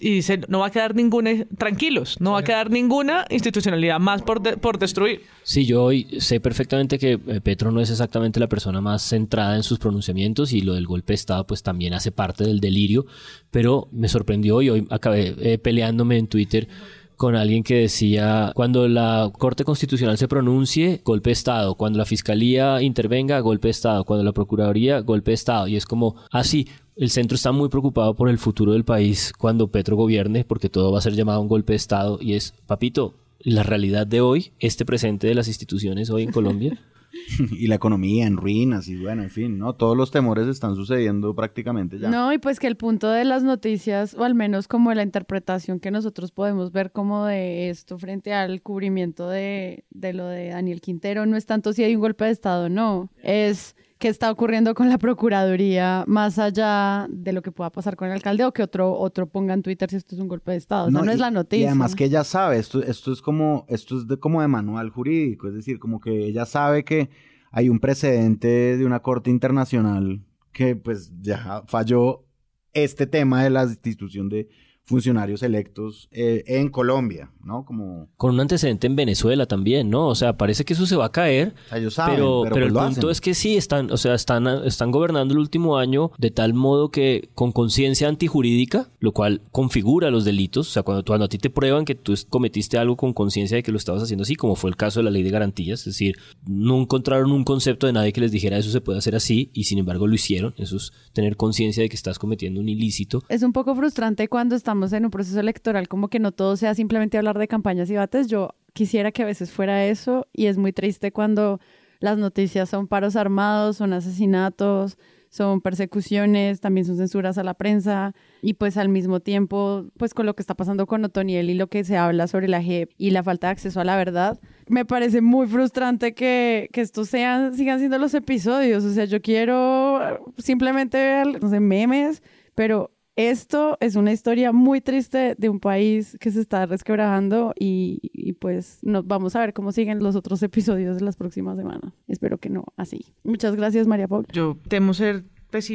Y dice, no va a quedar ninguna, tranquilos, no va a quedar ninguna institucionalidad más por, por destruir. Sí, yo hoy sé perfectamente que eh, Petro no es exactamente la persona más centrada en sus pronunciamientos y lo del golpe de Estado pues también hace parte del delirio, pero me sorprendió y hoy acabé eh, peleándome en Twitter con alguien que decía, cuando la Corte Constitucional se pronuncie, golpe de Estado, cuando la Fiscalía intervenga, golpe de Estado, cuando la Procuraduría, golpe de Estado. Y es como, así, ah, el centro está muy preocupado por el futuro del país cuando Petro gobierne, porque todo va a ser llamado un golpe de Estado. Y es, papito, la realidad de hoy, este presente de las instituciones hoy en Colombia, [laughs] y la economía en ruinas y bueno, en fin, ¿no? Todos los temores están sucediendo prácticamente ya. No, y pues que el punto de las noticias, o al menos como la interpretación que nosotros podemos ver como de esto frente al cubrimiento de, de lo de Daniel Quintero, no es tanto si hay un golpe de Estado, no, es qué está ocurriendo con la Procuraduría más allá de lo que pueda pasar con el alcalde o que otro, otro ponga en Twitter si esto es un golpe de Estado. O sea, no, es la noticia. Y además que ella sabe, esto, esto es como, esto es de, como de manual jurídico, es decir, como que ella sabe que hay un precedente de una corte internacional que pues ya falló este tema de la institución de funcionarios electos eh, en Colombia, ¿no? Como... Con un antecedente en Venezuela también, ¿no? O sea, parece que eso se va a caer. ellos saben, pero, pero, pero pues el lo punto hacen. es que sí, están, o sea, están, están gobernando el último año de tal modo que con conciencia antijurídica, lo cual configura los delitos. O sea, cuando, cuando a ti te prueban que tú cometiste algo con conciencia de que lo estabas haciendo así, como fue el caso de la ley de garantías, es decir, no encontraron un concepto de nadie que les dijera eso se puede hacer así y sin embargo lo hicieron. Eso es tener conciencia de que estás cometiendo un ilícito. Es un poco frustrante cuando estamos en un proceso electoral, como que no todo sea simplemente hablar de campañas y bates. Yo quisiera que a veces fuera eso y es muy triste cuando las noticias son paros armados, son asesinatos, son persecuciones, también son censuras a la prensa y pues al mismo tiempo, pues con lo que está pasando con Otoniel y lo que se habla sobre la JEP y la falta de acceso a la verdad, me parece muy frustrante que, que estos sean, sigan siendo los episodios. O sea, yo quiero simplemente no sé, memes, pero esto es una historia muy triste de un país que se está resquebrajando y, y, pues nos vamos a ver cómo siguen los otros episodios de las próximas semanas. Espero que no así. Muchas gracias, María Paula. Yo temo ser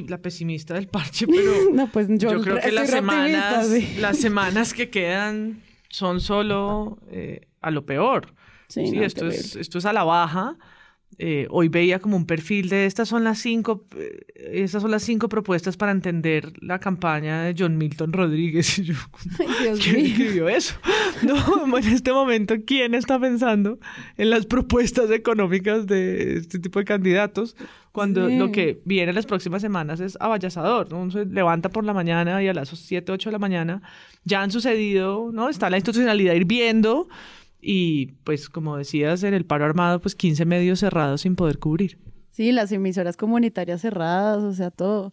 la pesimista del parche, pero [laughs] no, pues yo, yo creo que las semanas, sí. las semanas que quedan son solo eh, a lo peor. Sí, Sí, no, esto, es, esto es a la baja. Eh, hoy veía como un perfil de estas son las cinco, eh, estas son las cinco propuestas para entender la campaña de John Milton Rodríguez. [laughs] Y yo, Dios ¿quién mío. escribió eso? No, [laughs] en este momento, ¿quién está pensando en las propuestas económicas de este tipo de candidatos? Cuando Sí. lo que viene en las próximas semanas es avallasador, ¿no? Uno se levanta por la mañana y a las 7, 8 de la mañana ya han sucedido, ¿no? Está la institucionalidad hirviendo y pues como decías en el paro armado, pues 15 medios cerrados sin poder cubrir. Sí, las emisoras comunitarias cerradas, o sea, todo.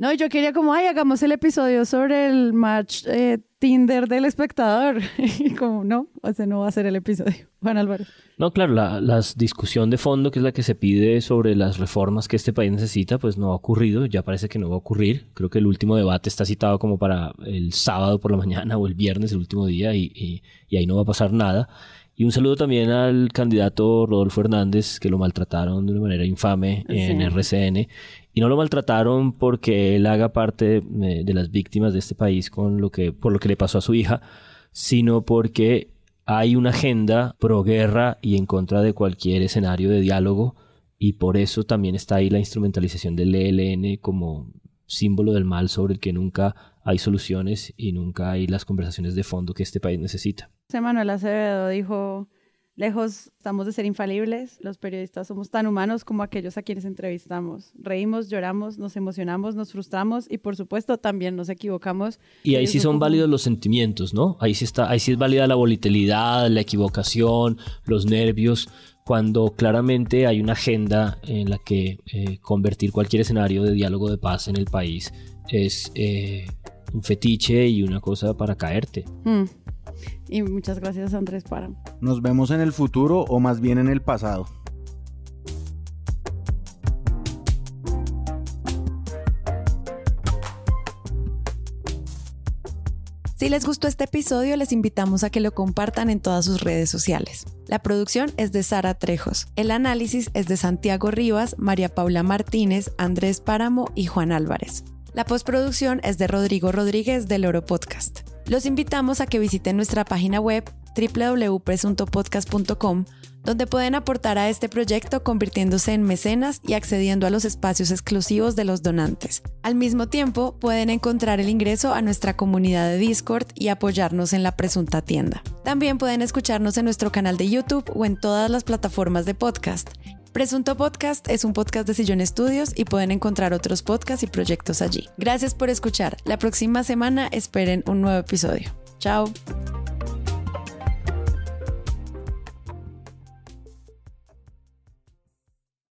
No, yo quería como, ay, hagamos el episodio sobre el match eh, Tinder del espectador. [laughs] Y como, no, no va a ser el episodio. [laughs] Juan Álvaro. No, claro, la, discusión de fondo, que es la que se pide sobre las reformas que este país necesita, pues no ha ocurrido, ya parece que no va a ocurrir. Creo que el último debate está citado como para el sábado por la [laughs] mañana o el viernes, el último día, y ahí no va a pasar nada. Y un saludo también al candidato Rodolfo Hernández, que lo maltrataron de una manera infame en Sí. RCN. Y no lo maltrataron porque él haga parte eh, de las víctimas de este país con lo que, por lo que le pasó a su hija, sino porque hay una agenda pro guerra y en contra de cualquier escenario de diálogo y por eso también está ahí la instrumentalización del ELN como símbolo del mal sobre el que nunca hay soluciones y nunca hay las conversaciones de fondo que este país necesita. José Manuel Acevedo dijo, lejos estamos de ser infalibles, los periodistas somos tan humanos como aquellos a quienes entrevistamos. Reímos, lloramos, nos emocionamos, nos frustramos y por supuesto también nos equivocamos. Y ahí sí son como- válidos los sentimientos, ¿no? Ahí sí está, ahí sí es válida la volatilidad, la equivocación, los nervios, cuando claramente hay una agenda en la que eh, convertir cualquier escenario de diálogo de paz en el país es eh, un fetiche y una cosa para caerte. Mm. Y muchas gracias Andrés Páramo. ¿Nos vemos en el futuro o más bien en el pasado? Si les gustó este episodio, les invitamos a que lo compartan en todas sus redes sociales. La producción es de Sara Trejos. El análisis es de Santiago Rivas, María Paula Martínez, Andrés Páramo y Juan Álvarez. La postproducción es de Rodrigo Rodríguez del Oro Podcast. Los invitamos a que visiten nuestra página web www.presuntopodcast.com, donde pueden aportar a este proyecto convirtiéndose en mecenas y accediendo a los espacios exclusivos de los donantes. Al mismo tiempo, pueden encontrar el ingreso a nuestra comunidad de Discord y apoyarnos en la presunta tienda. También pueden escucharnos en nuestro canal de YouTube o en todas las plataformas de podcast. Presunto Podcast es un podcast de Sillón Estudios y pueden encontrar otros podcasts y proyectos allí. Gracias por escuchar. La próxima semana esperen un nuevo episodio. Chao.